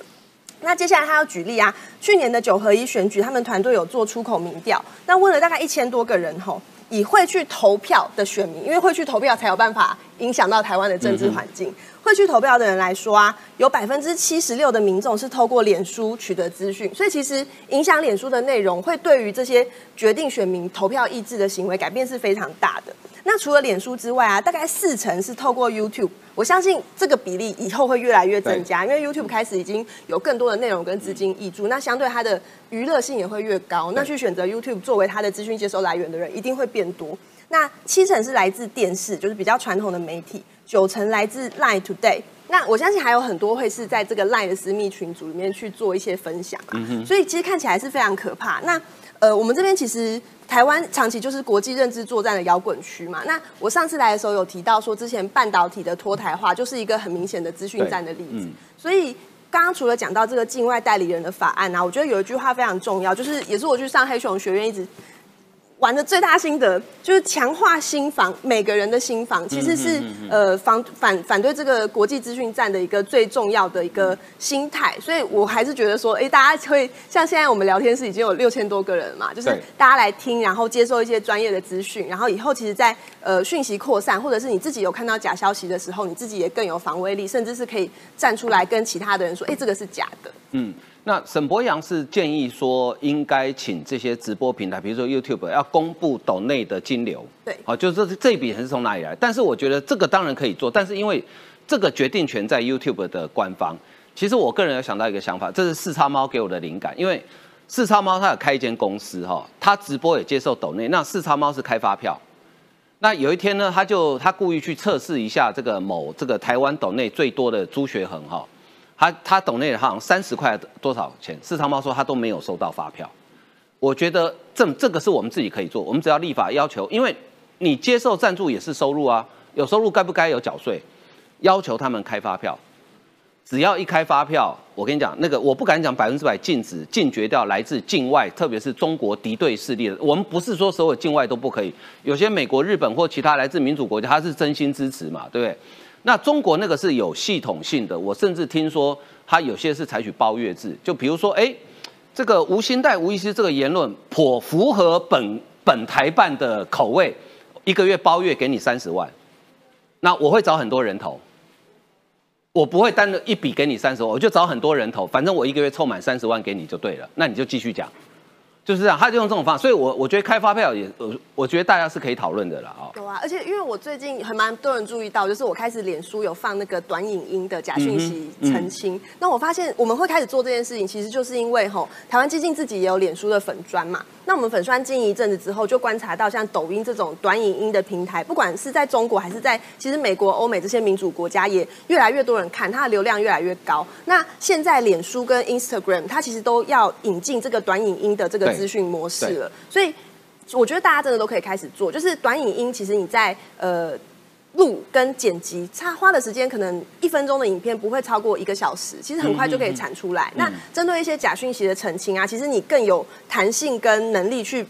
那接下来他要举例啊，去年的九合一选举，他们团队有做出口民调，那问了大概一千多个人吼，以会去投票的选民，因为会去投票才有办法影响到台湾的政治环境。会去投票的人来说啊，有百分之七十六的民众是透过脸书取得资讯，所以其实影响脸书的内容，会对于这些决定选民投票意志的行为改变是非常大的。那除了脸书之外啊，大概四成是透过 YouTube。我相信这个比例以后会越来越增加，因为 YouTube 开始已经有更多的内容跟资金挹注，那相对它的娱乐性也会越高。那去选择 YouTube 作为它的资讯接收来源的人一定会变多。那七成是来自电视，就是比较传统的媒体；九成来自 Line Today。那我相信还有很多会是在这个 Line 的私密群组里面去做一些分享啊。所以其实看起来是非常可怕。那呃，我们这边其实。台湾长期就是国际认知作战的摇滚区嘛。那我上次来的时候有提到说，之前半导体的脱台化就是一个很明显的资讯战的例子。所以刚刚除了讲到这个境外代理人的法案啊，我觉得有一句话非常重要，就是也是我去上黑熊学院一直。玩的最大心得就是强化心防，每个人的心防其实是呃防反反对这个国际资讯战的一个最重要的一个心态，所以我还是觉得说，哎，大家会像现在我们聊天室已经有六千多个人嘛，就是大家来听，然后接受一些专业的资讯，然后以后其实，在呃讯息扩散或者是你自己有看到假消息的时候，你自己也更有防卫力，甚至是可以站出来跟其他的人说，哎，这个是假的。嗯。那沈博阳是建议说，应该请这些直播平台，比如说 YouTube，要公布岛内的金流。对，好，就是这这笔钱是从哪里来？但是我觉得这个当然可以做，但是因为这个决定权在 YouTube 的官方。其实我个人有想到一个想法，这是四叉猫给我的灵感，因为四叉猫它有开一间公司哈，它直播也接受抖内，那四叉猫是开发票。那有一天呢，他就他故意去测试一下这个某这个台湾抖内最多的朱学恒哈，他他抖内好像三十块多少钱？四叉猫说他都没有收到发票。我觉得这这个是我们自己可以做，我们只要立法要求，因为你接受赞助也是收入啊，有收入该不该有缴税？要求他们开发票，只要一开发票，我跟你讲，那个我不敢讲百分之百禁止禁绝掉来自境外，特别是中国敌对势力的。我们不是说所有境外都不可以，有些美国、日本或其他来自民主国家，他是真心支持嘛，对不对？那中国那个是有系统性的，我甚至听说他有些是采取包月制，就比如说，哎。这个吴兴代、吴医师这个言论颇符合本本台办的口味，一个月包月给你三十万，那我会找很多人头，我不会单的一笔给你三十万，我就找很多人头，反正我一个月凑满三十万给你就对了，那你就继续讲。就是这样，他就用这种方法，所以我我觉得开发票也，我我觉得大家是可以讨论的了啊。有啊，而且因为我最近还蛮多人注意到，就是我开始脸书有放那个短影音的假讯息澄清。那我发现我们会开始做这件事情，其实就是因为吼，台湾基金自己也有脸书的粉砖嘛。那我们粉砖经营一阵子之后，就观察到像抖音这种短影音的平台，不管是在中国还是在其实美国、欧美这些民主国家，也越来越多人看，它的流量越来越高。那现在脸书跟 Instagram，它其实都要引进这个短影音的这个资讯模式了，所以我觉得大家真的都可以开始做。就是短影音，其实你在呃。录跟剪辑，差花的时间可能一分钟的影片不会超过一个小时，其实很快就可以产出来。那针对一些假讯息的澄清啊，其实你更有弹性跟能力去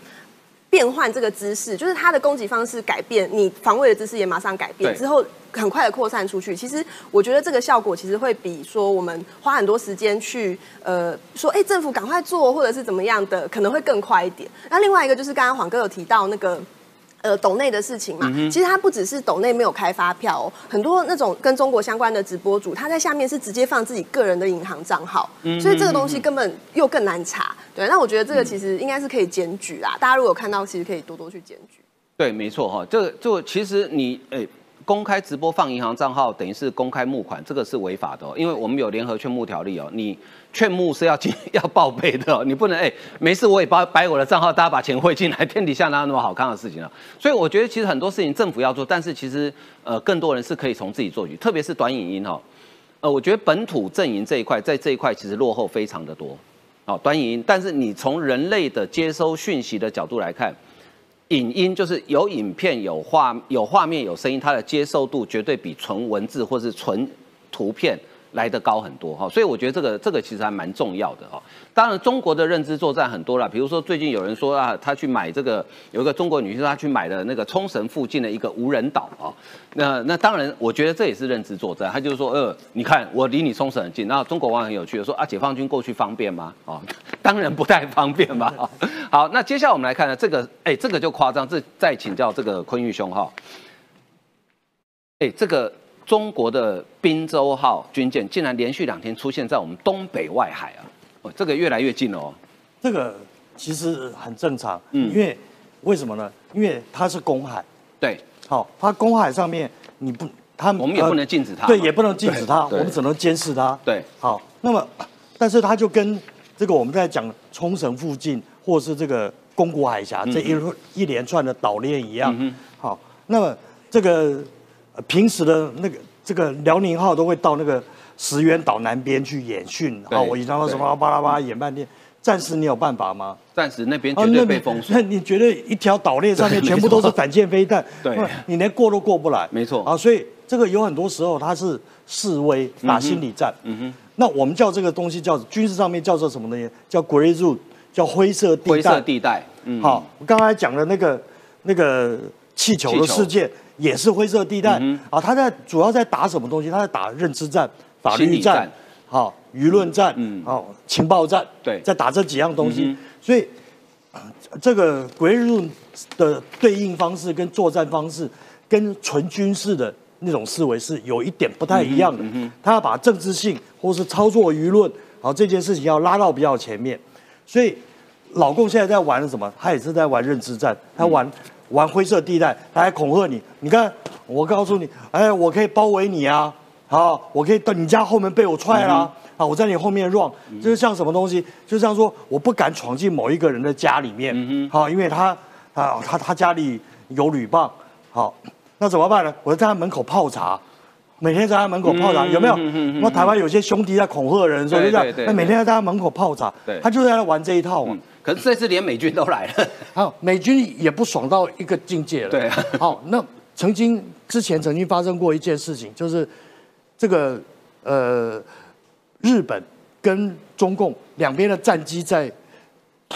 变换这个姿势，就是它的攻击方式改变，你防卫的姿势也马上改变，之后很快的扩散出去。其实我觉得这个效果其实会比说我们花很多时间去呃说，哎，政府赶快做或者是怎么样的，可能会更快一点。那另外一个就是刚刚黄哥有提到那个。呃，抖内的事情嘛，其实它不只是抖内没有开发票，哦，很多那种跟中国相关的直播主，他在下面是直接放自己个人的银行账号，所以这个东西根本又更难查。对，那我觉得这个其实应该是可以检举啦，大家如果看到，其实可以多多去检举。对，没错哈，这个就其实你诶。公开直播放银行账号，等于是公开募款，这个是违法的，因为我们有联合劝募条例哦。你劝募是要进 要报备的，你不能哎没事我也把摆我的账号，大家把钱汇进来，天底下哪有那么好看的事情啊？所以我觉得其实很多事情政府要做，但是其实呃更多人是可以从自己做起，特别是短影音哈。呃，我觉得本土阵营这一块在这一块其实落后非常的多，哦，短影音，但是你从人类的接收讯息的角度来看。影音就是有影片、有画、有画面、有声音，它的接受度绝对比纯文字或是纯图片来得高很多哈，所以我觉得这个这个其实还蛮重要的哈。当然，中国的认知作战很多了，比如说最近有人说啊，他去买这个，有一个中国女性她去买了那个冲绳附近的一个无人岛啊。那那当然，我觉得这也是认知作战。他就是说，呃，你看我离你冲绳很近，那中国网友很有趣的说啊，解放军过去方便吗？啊，当然不太方便吧。好，那接下来我们来看呢，这个，哎，这个就夸张，这再请教这个坤玉兄哈。哎，这个中国的滨州号军舰竟然连续两天出现在我们东北外海啊，哦，这个越来越近了哦。这个其实很正常，嗯，因为为什么呢？因为它是公海，对，好，它公海上面你不，它我们也不能禁止它，对，也不能禁止它，我们只能监视它，对，好，那么，但是它就跟这个我们在讲冲绳附近。或是这个宫古海峡这一一连串的岛链一样，好，那么这个平时的那个这个辽宁号都会到那个石原岛南边去演训，啊，我一张到什么巴拉巴拉演半天，暂时你有办法吗？暂时那边绝对被封锁。那你觉得一条岛链上面 全部都是反舰飞弹，对，你连过都过不来。没错啊，所以这个有很多时候它是示威打心理战。嗯哼，那我们叫这个东西叫军事上面叫做什么东西？叫 Grey Zone。叫灰色地带。灰色地带，嗯，好，我刚才讲的那个那个气球的事件也是灰色地带啊。他在主要在打什么东西？他在打认知战、法律战、好舆论战、嗯，好情报战，对，在打这几样东西。所以这个鬼日论的对应方式跟作战方式，跟纯军事的那种思维是有一点不太一样的。他要把政治性或是操作舆论，好这件事情要拉到比较前面。所以，老共现在在玩什么？他也是在玩认知战，他玩玩灰色地带，他还恐吓你。你看，我告诉你，哎，我可以包围你啊！好，我可以到你家后门被我踹啦，啊，我在你后面 run，就是像什么东西，就像说我不敢闯进某一个人的家里面，好，因为他啊他他家里有铝棒，好，那怎么办呢？我在他门口泡茶。每天在他门口泡茶，有没有？那台湾有些兄弟在恐吓人，说就这样。那每天在他门口泡茶，他就在那玩这一套嘛。可是这次连美军都来了，好，美军也不爽到一个境界了。对，好，那曾经之前曾经发生过一件事情，就是这个呃，日本跟中共两边的战机在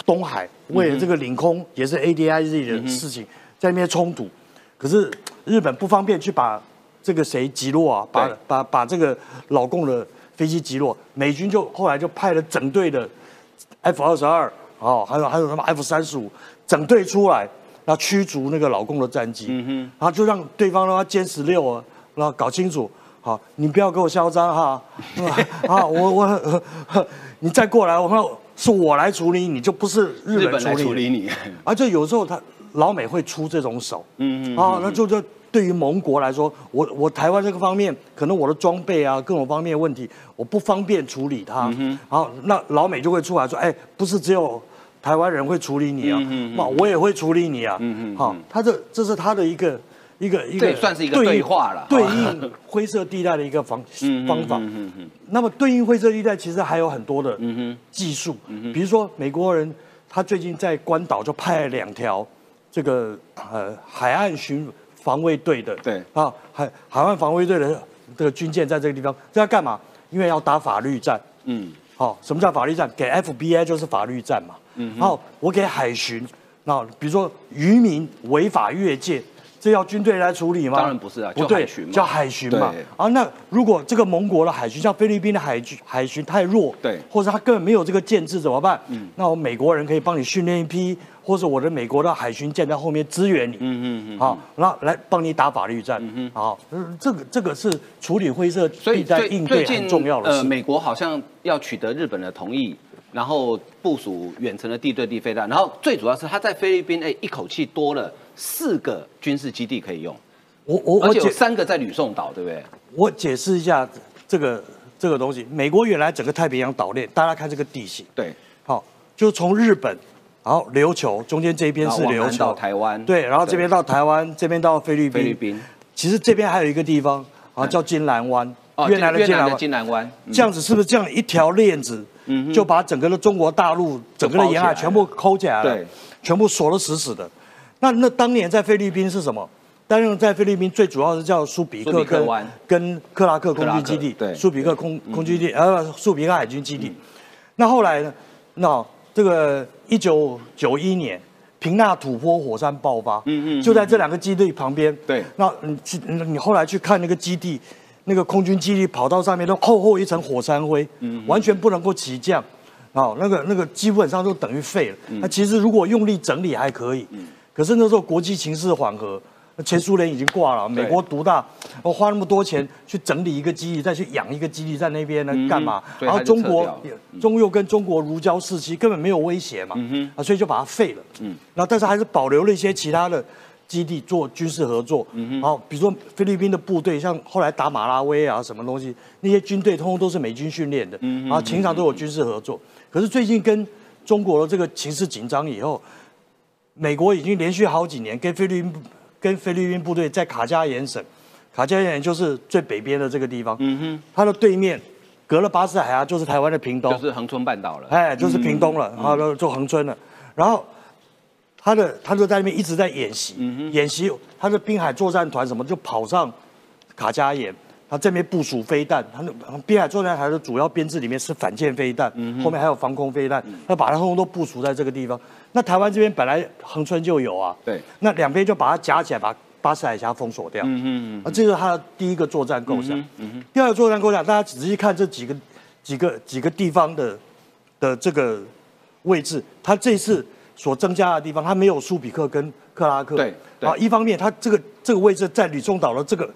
东海为了这个领空也是 ADIZ 的事情在那边冲突，可是日本不方便去把。这个谁击落啊？把把把这个老共的飞机击落，美军就后来就派了整队的 F 二十二哦，还有还有什么 F 三十五整队出来，然后驱逐那个老共的战机，然后就让对方让他歼十六啊，然后搞清楚，好，你不要给我嚣张哈，啊，我我你再过来，我们是我来处理，你就不是日本来处理你，而且 有时候他老美会出这种手，嗯嗯，啊，那就就。对于盟国来说，我我台湾这个方面，可能我的装备啊，各种方面问题，我不方便处理它。好，那老美就会出来说，哎，不是只有台湾人会处理你啊，那我也会处理你啊。好，他这这是他的一个一个一个算是一个对话了，对应灰色地带的一个方 方法。那么对应灰色地带，其实还有很多的技术，比如说美国人他最近在关岛就派了两条这个呃海岸巡。防卫队的对啊，海海岸防卫队的这个军舰在这个地方，这要干嘛？因为要打法律战。嗯，好，什么叫法律战？给 FBI 就是法律战嘛。嗯，好，我给海巡，那比如说渔民违法越界，这要军队来处理吗？当然不是啊，不对，叫海巡嘛。啊，那如果这个盟国的海巡，像菲律宾的海军海巡太弱，对，或者他根本没有这个建制怎么办？嗯，那我美国人可以帮你训练一批。或者我的美国的海巡舰在后面支援你，嗯嗯嗯，好，那来帮你打法律战，嗯嗯，好，这个这个是处理灰色地带应对很重要的事。呃，美国好像要取得日本的同意，然后部署远程的地对地飞弹，然后最主要是他在菲律宾，哎，一口气多了四个军事基地可以用。我我而且有三个在吕宋岛，对不对？我解释一下这个这个东西。美国原来整个太平洋岛链，大家看这个地形，对，好，就从日本。然后琉球中间这边是琉球，到台湾，对，然后这边到台湾，这边到菲律宾。菲律宾，其实这边还有一个地方啊，叫金兰湾，越南的金兰湾。这样子是不是这样一条链子，就把整个的中国大陆整个的沿海全部抠起来了，对，全部锁得死死的。那那当年在菲律宾是什么？当年在菲律宾最主要是叫苏比克跟跟克拉克空军基地，对，苏比克空空军基地，呃，苏比克海军基地。那后来呢？那这个一九九一年，平纳土坡火山爆发，嗯嗯，就在这两个基地旁边。对，那你去，你后来去看那个基地，那个空军基地跑道上面都厚厚一层火山灰，嗯，完全不能够起降，啊，那个那个基本上都等于废了。那其实如果用力整理还可以，嗯，可是那时候国际情势缓和。前苏联已经挂了，美国独大，我花那么多钱去整理一个基地，再去养一个基地在那边呢，干嘛？然后中国中又跟中国如胶似漆，根本没有威胁嘛，啊，所以就把它废了。嗯，然后但是还是保留了一些其他的基地做军事合作。嗯然后比如说菲律宾的部队，像后来打马拉维啊什么东西，那些军队通通都是美军训练的。嗯然后情场都有军事合作。可是最近跟中国的这个情势紧张以后，美国已经连续好几年跟菲律宾。跟菲律宾部队在卡加延省，卡加延就是最北边的这个地方。嗯哼，它的对面隔了巴士海峡就是台湾的屏东，就是恒春半岛了。哎，就是屏东了，然后就恒春了。然后他的他就在那边一直在演习，演习他的滨海作战团什么就跑上卡加延，他这边部署飞弹，他那滨海作战团的主要编制里面是反舰飞弹，后面还有防空飞弹，他把它通通都部署在这个地方。那台湾这边本来横村就有啊，对，那两边就把它夹起来，把巴士海峡封锁掉。嗯嗯嗯，啊，这是他的第一个作战构想。嗯哼，第二个作战构想，大家仔细看这几个几个几个地方的的这个位置，他这次所增加的地方，它没有苏比克跟克拉克。对，啊，一方面它这个这个位置在吕宋岛的这个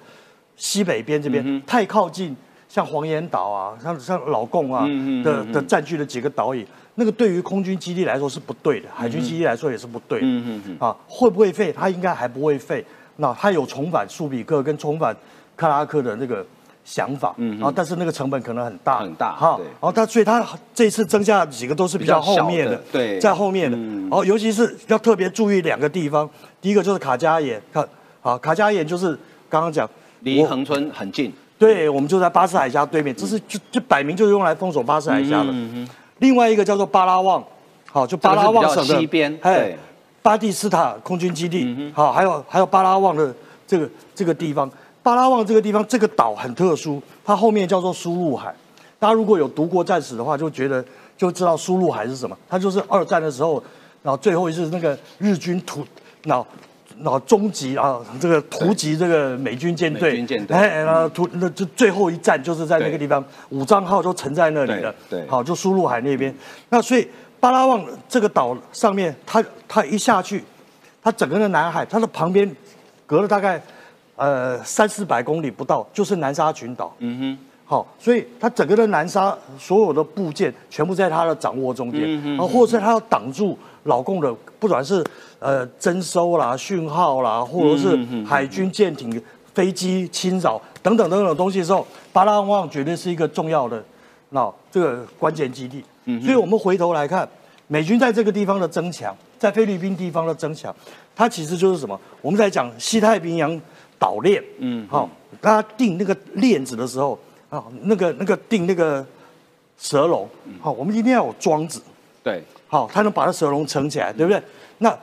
西北边这边太靠近，像黄岩岛啊，像像老贡啊的的占据了几个岛屿。那个对于空军基地来说是不对的，海军基地来说也是不对的。嗯嗯嗯。啊，会不会废？它应该还不会废。那它有重返苏比克跟重返克拉克的那个想法，嗯，然后但是那个成本可能很大，很大，哈，然后他所以他这次增加几个都是比较后面的，对，在后面的，然后尤其是要特别注意两个地方，第一个就是卡加岩，看，好，卡加岩就是刚刚讲离横村很近，对，我们就在巴士海峡对面，这是就就摆明就是用来封锁巴士海峡的。另外一个叫做巴拉望，好，就巴拉望省的西边，哎，巴蒂斯塔空军基地，好，还有还有巴拉望的这个这个地方。巴拉望这个地方，这个岛很特殊，它后面叫做苏禄海。大家如果有读过战史的话，就觉得就知道苏禄海是什么。它就是二战的时候，然后最后一次那个日军突，然后然后终极啊，这个突击这个美军舰队，哎，然后突那就最后一战就是在那个地方，武藏号都沉在那里了。对，好，就苏禄海那边。那所以巴拉望这个岛上面，它它一下去，它整个的南海，它的旁边隔了大概。呃，三四百公里不到就是南沙群岛。嗯哼，好，所以它整个的南沙所有的部件全部在它的掌握中间。嗯哼，或者是它要挡住老共的，不管是呃征收啦、讯号啦，或者是海军舰艇、飞机侵扰等等等等东西的时候，巴拉望绝对是一个重要的那这个关键基地。嗯，所以我们回头来看，美军在这个地方的增强，在菲律宾地方的增强，它其实就是什么？我们在讲西太平洋。岛链，嗯，好，他定那个链子的时候，啊，那个那个定那个蛇笼，好，我们一定要有桩子，对，好，他能把它蛇笼撑起来，对不对？那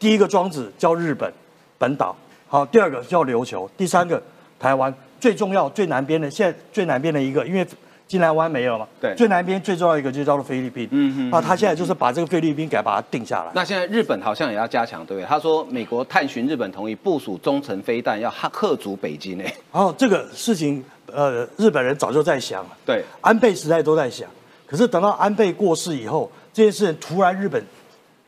第一个桩子叫日本本岛，好，第二个叫琉球，第三个台湾，最重要最南边的，现在最南边的一个，因为。金兰湾没有嘛？对，最南边最重要一个就叫做菲律宾。嗯嗯。啊他现在就是把这个菲律宾给把它定下来。那现在日本好像也要加强，对不对？他说美国探寻日本同意部署中程飞弹，要克阻北京呢。然后这个事情，呃，日本人早就在想了。对，安倍时代都在想，可是等到安倍过世以后，这件事情突然日本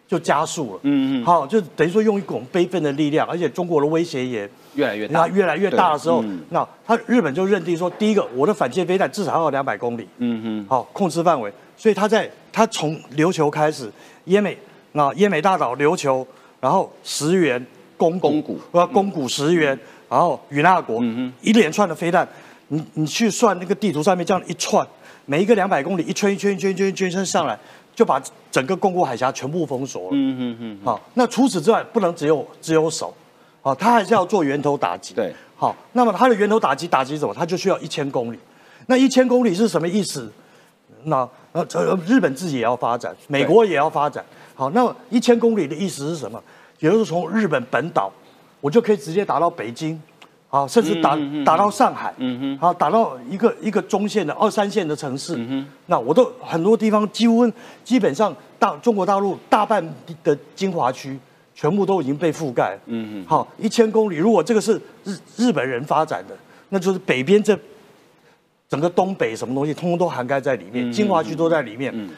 就加速了。嗯嗯。好，就等于说用一种悲愤的力量，而且中国的威胁也。越来越大，越来越大的时候，那他日本就认定说，第一个，我的反舰飞弹至少要两百公里，嗯哼，好控制范围，所以他在他从琉球开始，奄美，那奄美大岛、琉球，然后石原、宫宫古，呃，宫古石垣，然后与那国，嗯一连串的飞弹，你你去算那个地图上面这样一串，每一个两百公里，一圈一圈一圈一圈一圈上来，就把整个宫古海峡全部封锁了，嗯哼哼，好，那除此之外，不能只有只有手。好，他还是要做源头打击。对，好，那么他的源头打击打击什么？他就需要一千公里。那一千公里是什么意思？那呃，日本自己也要发展，美国也要发展。好，那么一千公里的意思是什么？也就是从日本本岛，我就可以直接打到北京，好，甚至打打到上海，嗯哼，好，打到一个一个中线的二三线的城市。那我都很多地方几乎基本上大中国大陆大半的精华区。全部都已经被覆盖。嗯嗯。好，一千公里，如果这个是日日本人发展的，那就是北边这整个东北什么东西，通通都涵盖在里面，精华区都在里面。嗯。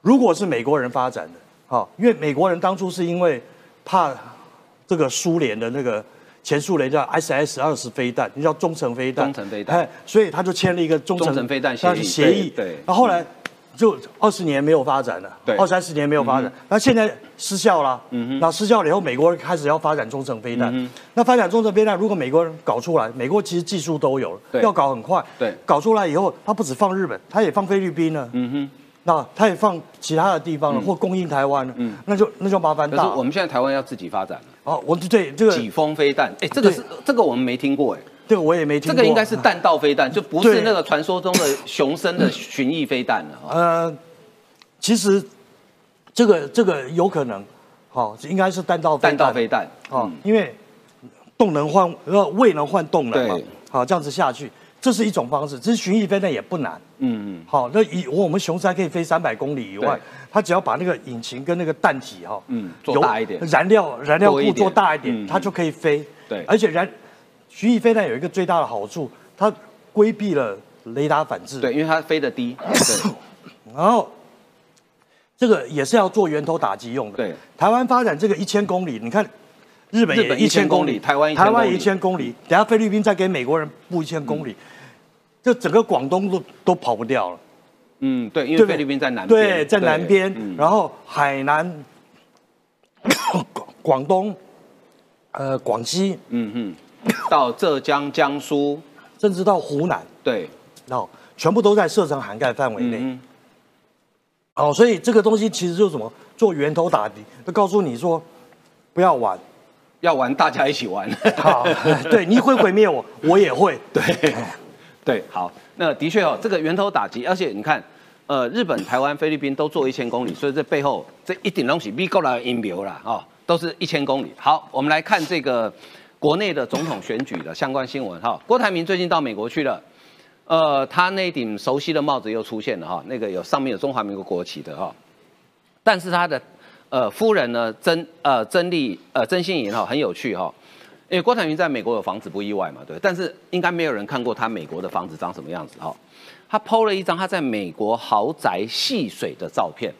如果是美国人发展的，好，因为美国人当初是因为怕这个苏联的那个前苏联叫 S S 二十飞弹，你叫中程飞弹。中程飞弹。哎，所以他就签了一个中程飞弹协议。协议。对。那后来。就二十年没有发展了，二三十年没有发展，那现在失效了。嗯哼，那失效了以后，美国人开始要发展中程飞弹。那发展中程飞弹，如果美国人搞出来，美国其实技术都有了，要搞很快。对，搞出来以后，他不止放日本，他也放菲律宾了。嗯哼，那他也放其他的地方了，或供应台湾了。嗯，那就那就麻烦大。可是我们现在台湾要自己发展了。哦，我对这个几风飞弹，哎，这个是这个我们没听过，哎。这个我也没听过。这个应该是弹道飞弹，就不是那个传说中的雄升的巡弋飞弹了。呃。其实，这个这个有可能，好，应该是弹道弹道飞弹，啊，因为动能换呃未能换动能嘛，好，这样子下去，这是一种方式。其实巡弋飞弹也不难，嗯嗯，好，那以我们雄三可以飞三百公里以外，它只要把那个引擎跟那个弹体哈，嗯，做大一点，燃料燃料库做大一点，它就可以飞。对，而且燃巡弋飞弹有一个最大的好处，它规避了雷达反制。对，因为它飞得低。对，然后。这个也是要做源头打击用的。对，台湾发展这个一千公里，你看，日本也一千公里，台湾台湾一千公里，等下菲律宾再给美国人布一千公里，这整个广东都都跑不掉了。嗯，对，因为菲律宾在南边，对，在南边，然后海南、广东、呃广西，嗯嗯，到浙江、江苏，甚至到湖南。对，哦，全部都在射程涵盖范围内。哦，所以这个东西其实就是什么？做源头打击，就告诉你说，不要玩，要玩大家一起玩。好，对，你会毁灭我，我也会。对，对，好，那的确哦，这个源头打击，而且你看，呃，日本、台湾、菲律宾都做一千公里，所以这背后这一点东西，美国的音标啦，哦，都是一千公里。好，我们来看这个国内的总统选举的相关新闻哈。郭台铭最近到美国去了，呃，他那顶熟悉的帽子又出现了哈，那个有上面有中华民国国旗的哈。但是他的呃夫人呢，曾呃曾丽呃曾心莹哈很有趣哈，因为郭台铭在美国有房子不意外嘛，对，但是应该没有人看过他美国的房子长什么样子哈。他 PO 了一张他在美国豪宅戏水的照片，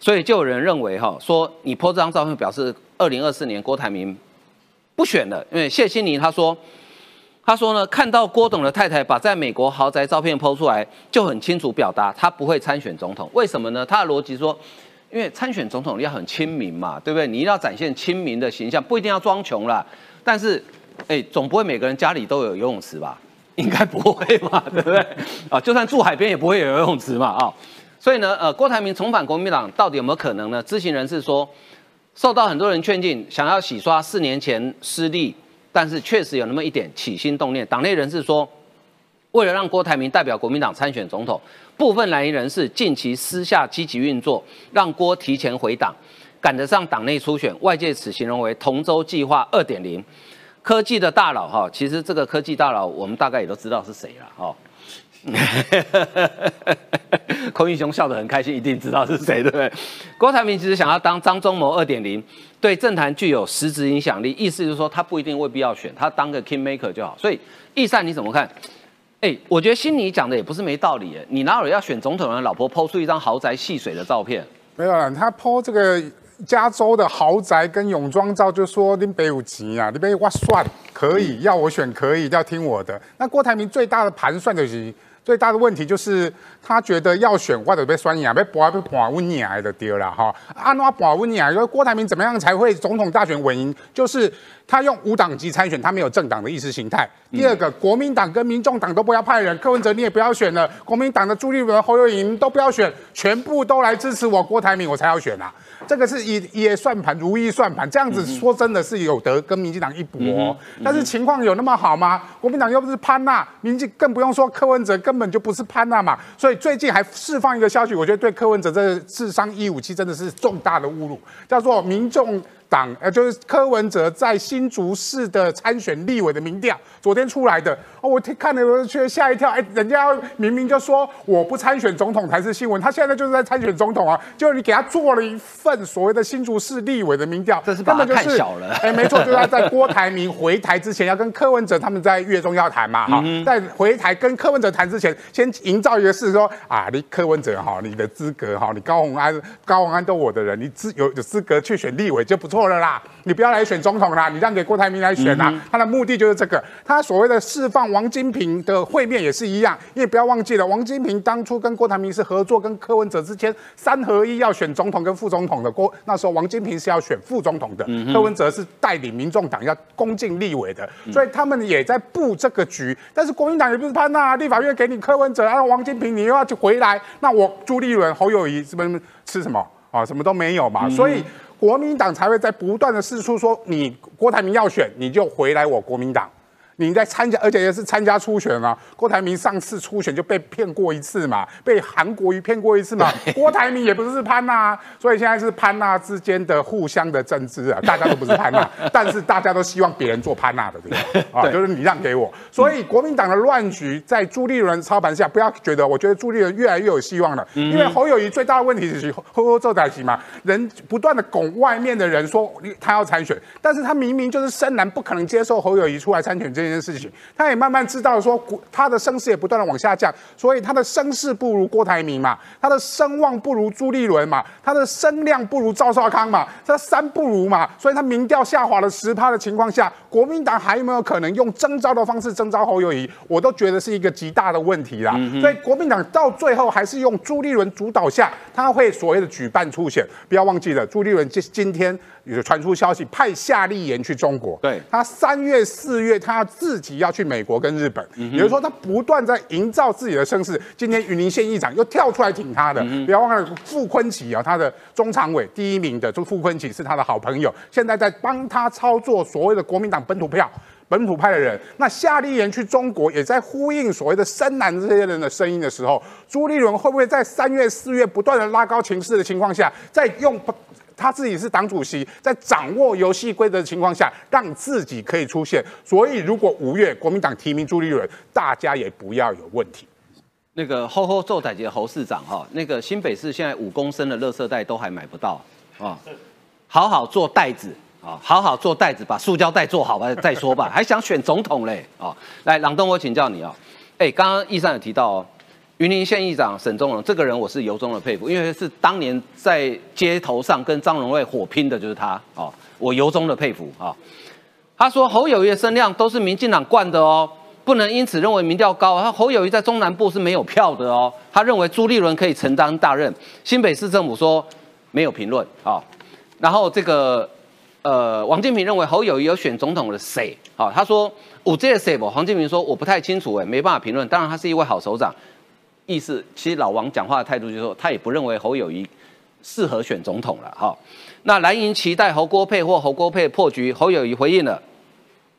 所以就有人认为哈，说你 PO 这张照片表示二零二四年郭台铭不选了，因为谢欣妮他说他说呢，看到郭董的太太把在美国豪宅照片抛出来，就很清楚表达他不会参选总统，为什么呢？他的逻辑说。因为参选总统要很亲民嘛，对不对？你一定要展现亲民的形象，不一定要装穷啦。但是，哎，总不会每个人家里都有游泳池吧？应该不会嘛，对不对？啊，就算住海边也不会有游泳池嘛，啊。所以呢，呃，郭台铭重返国民党到底有没有可能呢？知情人士说，受到很多人劝进，想要洗刷四年前失利，但是确实有那么一点起心动念。党内人士说。为了让郭台铭代表国民党参选总统，部分蓝营人士近期私下积极运作，让郭提前回党，赶得上党内初选。外界此形容为“同舟计划二点零”。科技的大佬哈，其实这个科技大佬我们大概也都知道是谁了哈。孔英雄笑得很开心，一定知道是谁对不对？郭台铭其实想要当张忠谋二点零，对政坛具有实质影响力，意思就是说他不一定未必要选，他当个 king maker 就好。所以易善你怎么看？哎，我觉得心里讲的也不是没道理。哎，你哪有要选总统的老婆抛出一张豪宅戏水的照片？没有啦，他抛这个加州的豪宅跟泳装照，就说林北有钱啊，你北哇算可以，要我选可以，要听我的。那郭台铭最大的盘算就是。最大的问题就是他觉得要选或者被酸牙，被博被博温尼来的丢了哈。安那博温尼来，说郭台铭怎么样才会总统大选稳赢？就是他用无党籍参选，他没有政党的意识形态。第二个，国民党跟民众党都不要派人，柯文哲你也不要选了，国民党的朱立伦、侯友宜都不要选，全部都来支持我郭台铭，我才要选啊。这个是一也算盘，如意算盘，这样子说真的是有得跟民进党一搏。但是情况有那么好吗？国民党又不是潘娜，民进更不用说柯文哲根本就不是潘娜嘛。所以最近还释放一个消息，我觉得对柯文哲这智商一五七真的是重大的侮辱，叫做民众。党呃，就是柯文哲在新竹市的参选立委的民调，昨天出来的哦，我听看了我却吓一跳，哎，人家明明就说我不参选总统才是新闻，他现在就是在参选总统啊，就是你给他做了一份所谓的新竹市立委的民调，这是根本太小了，哎，没错，就是他在郭台铭回台之前要跟柯文哲他们在月中要谈嘛，哈，在回台跟柯文哲谈之前，先营造一个事说啊，你柯文哲哈，你的资格哈，你高鸿安高鸿安都我的人，你资有有资格去选立委就不错。错了啦！你不要来选总统啦，你让给郭台铭来选啦。他的目的就是这个。他所谓的释放王金平的会面也是一样，因为不要忘记了，王金平当初跟郭台铭是合作，跟柯文哲之间三合一要选总统跟副总统的。郭那时候王金平是要选副总统的，柯文哲是带领民众党要攻进立委的，所以他们也在布这个局。但是国民党也不是潘娜，立法院给你柯文哲，然后王金平你又要去回来，那我朱立伦、侯友谊什么吃什么啊？什么都没有嘛，所以。国民党才会在不断的试出说，你郭台铭要选，你就回来我国民党。你在参加，而且也是参加初选啊。郭台铭上次初选就被骗过一次嘛，被韩国瑜骗过一次嘛。郭台铭也不是潘娜，啊所以现在是潘娜之间的互相的争执啊。大家都不是潘娜，但是大家都希望别人做潘娜的，对不对？啊，就是你让给我。所以国民党的乱局在朱立伦操盘下，不要觉得，我觉得朱立伦越来越有希望了。因为侯友谊最大的问题是呵呵做代级嘛，人不断的拱外面的人说他要参选，但是他明明就是深蓝，不可能接受侯友谊出来参选这。这件事情，他也慢慢知道说，他的声势也不断的往下降，所以他的声势不如郭台铭嘛，他的声望不如朱立伦嘛，他的声量不如赵少康嘛，他三不如嘛，所以他民调下滑了十趴的情况下，国民党还有没有可能用征召的方式征召侯友谊？我都觉得是一个极大的问题啦。所以国民党到最后还是用朱立伦主导下，他会所谓的举办初选，不要忘记了，朱立伦今今天有传出消息派夏立言去中国，对他三月四月他。自己要去美国跟日本，也就是说他不断在营造自己的声势。今天云林县议长又跳出来挺他的，不要忘了傅昆萁啊，他的中常委第一名的，就傅昆萁是他的好朋友，现在在帮他操作所谓的国民党本土票。本土派的人，那夏立言去中国也在呼应所谓的深蓝这些人的声音的时候，朱立伦会不会在三月、四月不断的拉高情势的情况下，再用他自己是党主席，在掌握游戏规则的情况下，让自己可以出现？所以，如果五月国民党提名朱立伦，大家也不要有问题。那个吼吼做仔节侯市长哈，那个新北市现在五公升的垃圾袋都还买不到啊，好好做袋子。啊，好好做袋子，把塑胶袋做好吧，再说吧。还想选总统嘞？啊，来，朗东，我请教你啊。哎，刚刚易山有提到哦，云林县议长沈宗荣这个人，我是由衷的佩服，因为是当年在街头上跟张荣惠火拼的，就是他啊，我由衷的佩服啊。他说侯友谊的声量都是民进党惯的哦，不能因此认为民调高。他侯友谊在中南部是没有票的哦，他认为朱立伦可以承担大任。新北市政府说没有评论啊，然后这个。呃，王金平认为侯友谊有选总统的谁？好，他说我这个谁不？黄金平说我不太清楚，哎，没办法评论。当然，他是一位好首长，意思其实老王讲话的态度就是说，他也不认为侯友谊适合选总统了。哈，那蓝营期待侯郭配或侯郭配破局，侯友谊回应了，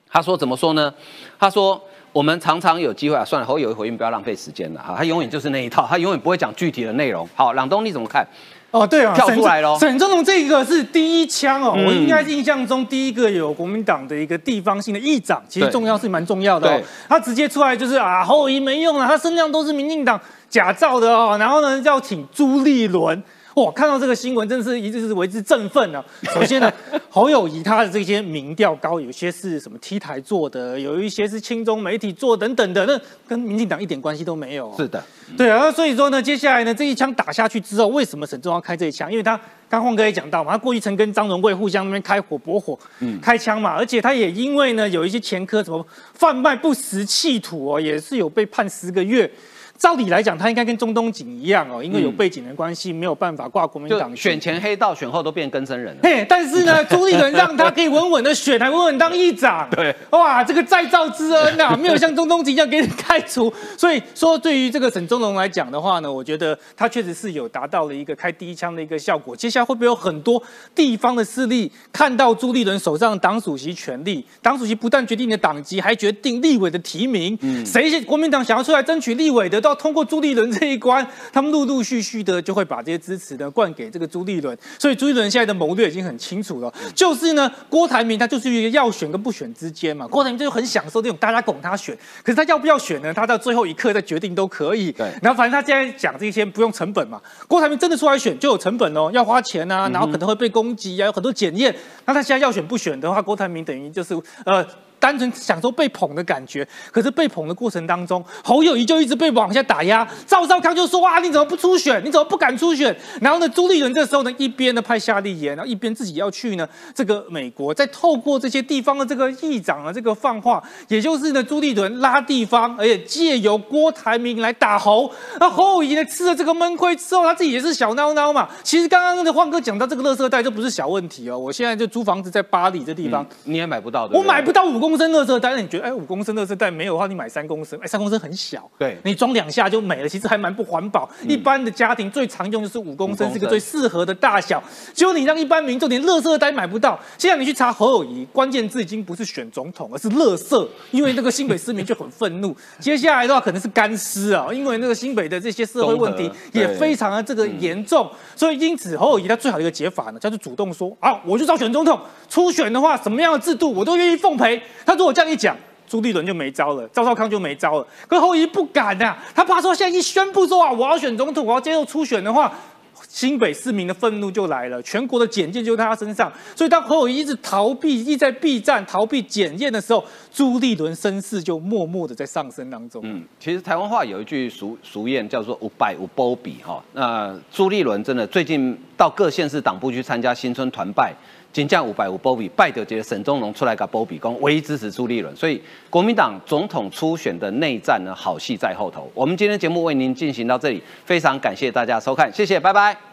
他说怎么说呢？他说我们常常有机会啊，算了，侯友谊回应不要浪费时间了哈，他永远就是那一套，他永远不会讲具体的内容。好，朗东你怎么看？哦，对啊，跳出来喽！沈总统这个是第一枪哦，我应该印象中第一个有国民党的一个地方性的议长，其实重要是蛮重要的哦。他直接出来就是啊，侯友谊没用了，他身上都是民进党假造的哦。然后呢，要请朱立伦。哇，看到这个新闻，真的是一直是为之振奋呢。首先呢，侯友谊他的这些民调高，有些是什么 T 台做的，有一些是轻中媒体做等等的，那跟民进党一点关系都没有。是的，对啊。所以说呢，接下来呢，这一枪打下去之后，为什么沈中要开这一枪？因为他刚晃哥也讲到嘛，他过去曾跟张荣贵互相那边开火搏火，嗯，开枪嘛，而且他也因为呢有一些前科，什么贩卖不实气土哦，也是有被判十个月。照理来讲，他应该跟中东锦一样哦，因为有背景的关系，没有办法挂国民党。选前黑道，选后都变更生人了。嘿，但是呢，朱立伦让他可以稳稳的选，还稳稳当议长。对，哇，这个再造之恩呐，没有像中东锦一样给你开除。所以说，对于这个沈宗龙来讲的话呢，我觉得他确实是有达到了一个开第一枪的一个效果。接下来会不会有很多地方的势力看到朱立伦手上党主席权力？党主席不但决定你的党籍，还决定立委的提名。嗯，谁国民党想要出来争取立委的都。通过朱立伦这一关，他们陆陆续续的就会把这些支持呢灌给这个朱立伦，所以朱立伦现在的谋略已经很清楚了，就是呢郭台铭他就是一个要选跟不选之间嘛，郭台铭就很享受这种大家拱他选，可是他要不要选呢？他到最后一刻再决定都可以。对，然后反正他现在讲这些不用成本嘛，郭台铭真的出来选就有成本哦，要花钱啊，然后可能会被攻击啊，有很多检验。那他现在要选不选的话，郭台铭等于就是呃。单纯享受被捧的感觉，可是被捧的过程当中，侯友谊就一直被往下打压。赵少康就说：“啊，你怎么不出选？你怎么不敢出选？”然后呢，朱立伦这时候呢，一边呢派夏立言，然后一边自己要去呢这个美国，再透过这些地方的这个议长的这个放话，也就是呢朱立伦拉地方，而且借由郭台铭来打侯。那侯友谊呢吃了这个闷亏之后，他自己也是小孬孬嘛。其实刚刚的晃哥讲到这个乐色袋，这不是小问题哦。我现在就租房子在巴黎这地方，你也买不到的，我买不到五公。公升热色袋，那你觉得哎，五公升热色袋没有的话，你买三公升，哎，三公升很小，对，你装两下就没了，其实还蛮不环保。一般的家庭最常用就是五公升，是个最适合的大小。结果你让一般民众连热色袋买不到，现在你去查侯友谊，关键字已经不是选总统，而是乐色，因为那个新北市民就很愤怒。接下来的话可能是干尸啊，因为那个新北的这些社会问题也非常的这个严重，所以因此侯友谊他最好的一个解法呢，叫做主动说啊，我就要选总统，初选的话什么样的制度我都愿意奉陪。他如果这样一讲，朱立伦就没招了，赵少康就没招了。可侯友不敢呐，他怕说现在一宣布说啊，我要选总统，我要接受初选的话，新北市民的愤怒就来了，全国的检验就在他身上。所以当侯友一直逃避，一直在避战、逃避检验的时候，朱立伦声势就默默的在上升当中。嗯，其实台湾话有一句俗俗谚叫做“五百五波比”哈，那朱立伦真的最近到各县市党部去参加新春团拜。金将五百五波比拜德杰沈宗龙出来个波比公，唯一支持朱立伦，所以国民党总统初选的内战呢，好戏在后头。我们今天节目为您进行到这里，非常感谢大家收看，谢谢，拜拜。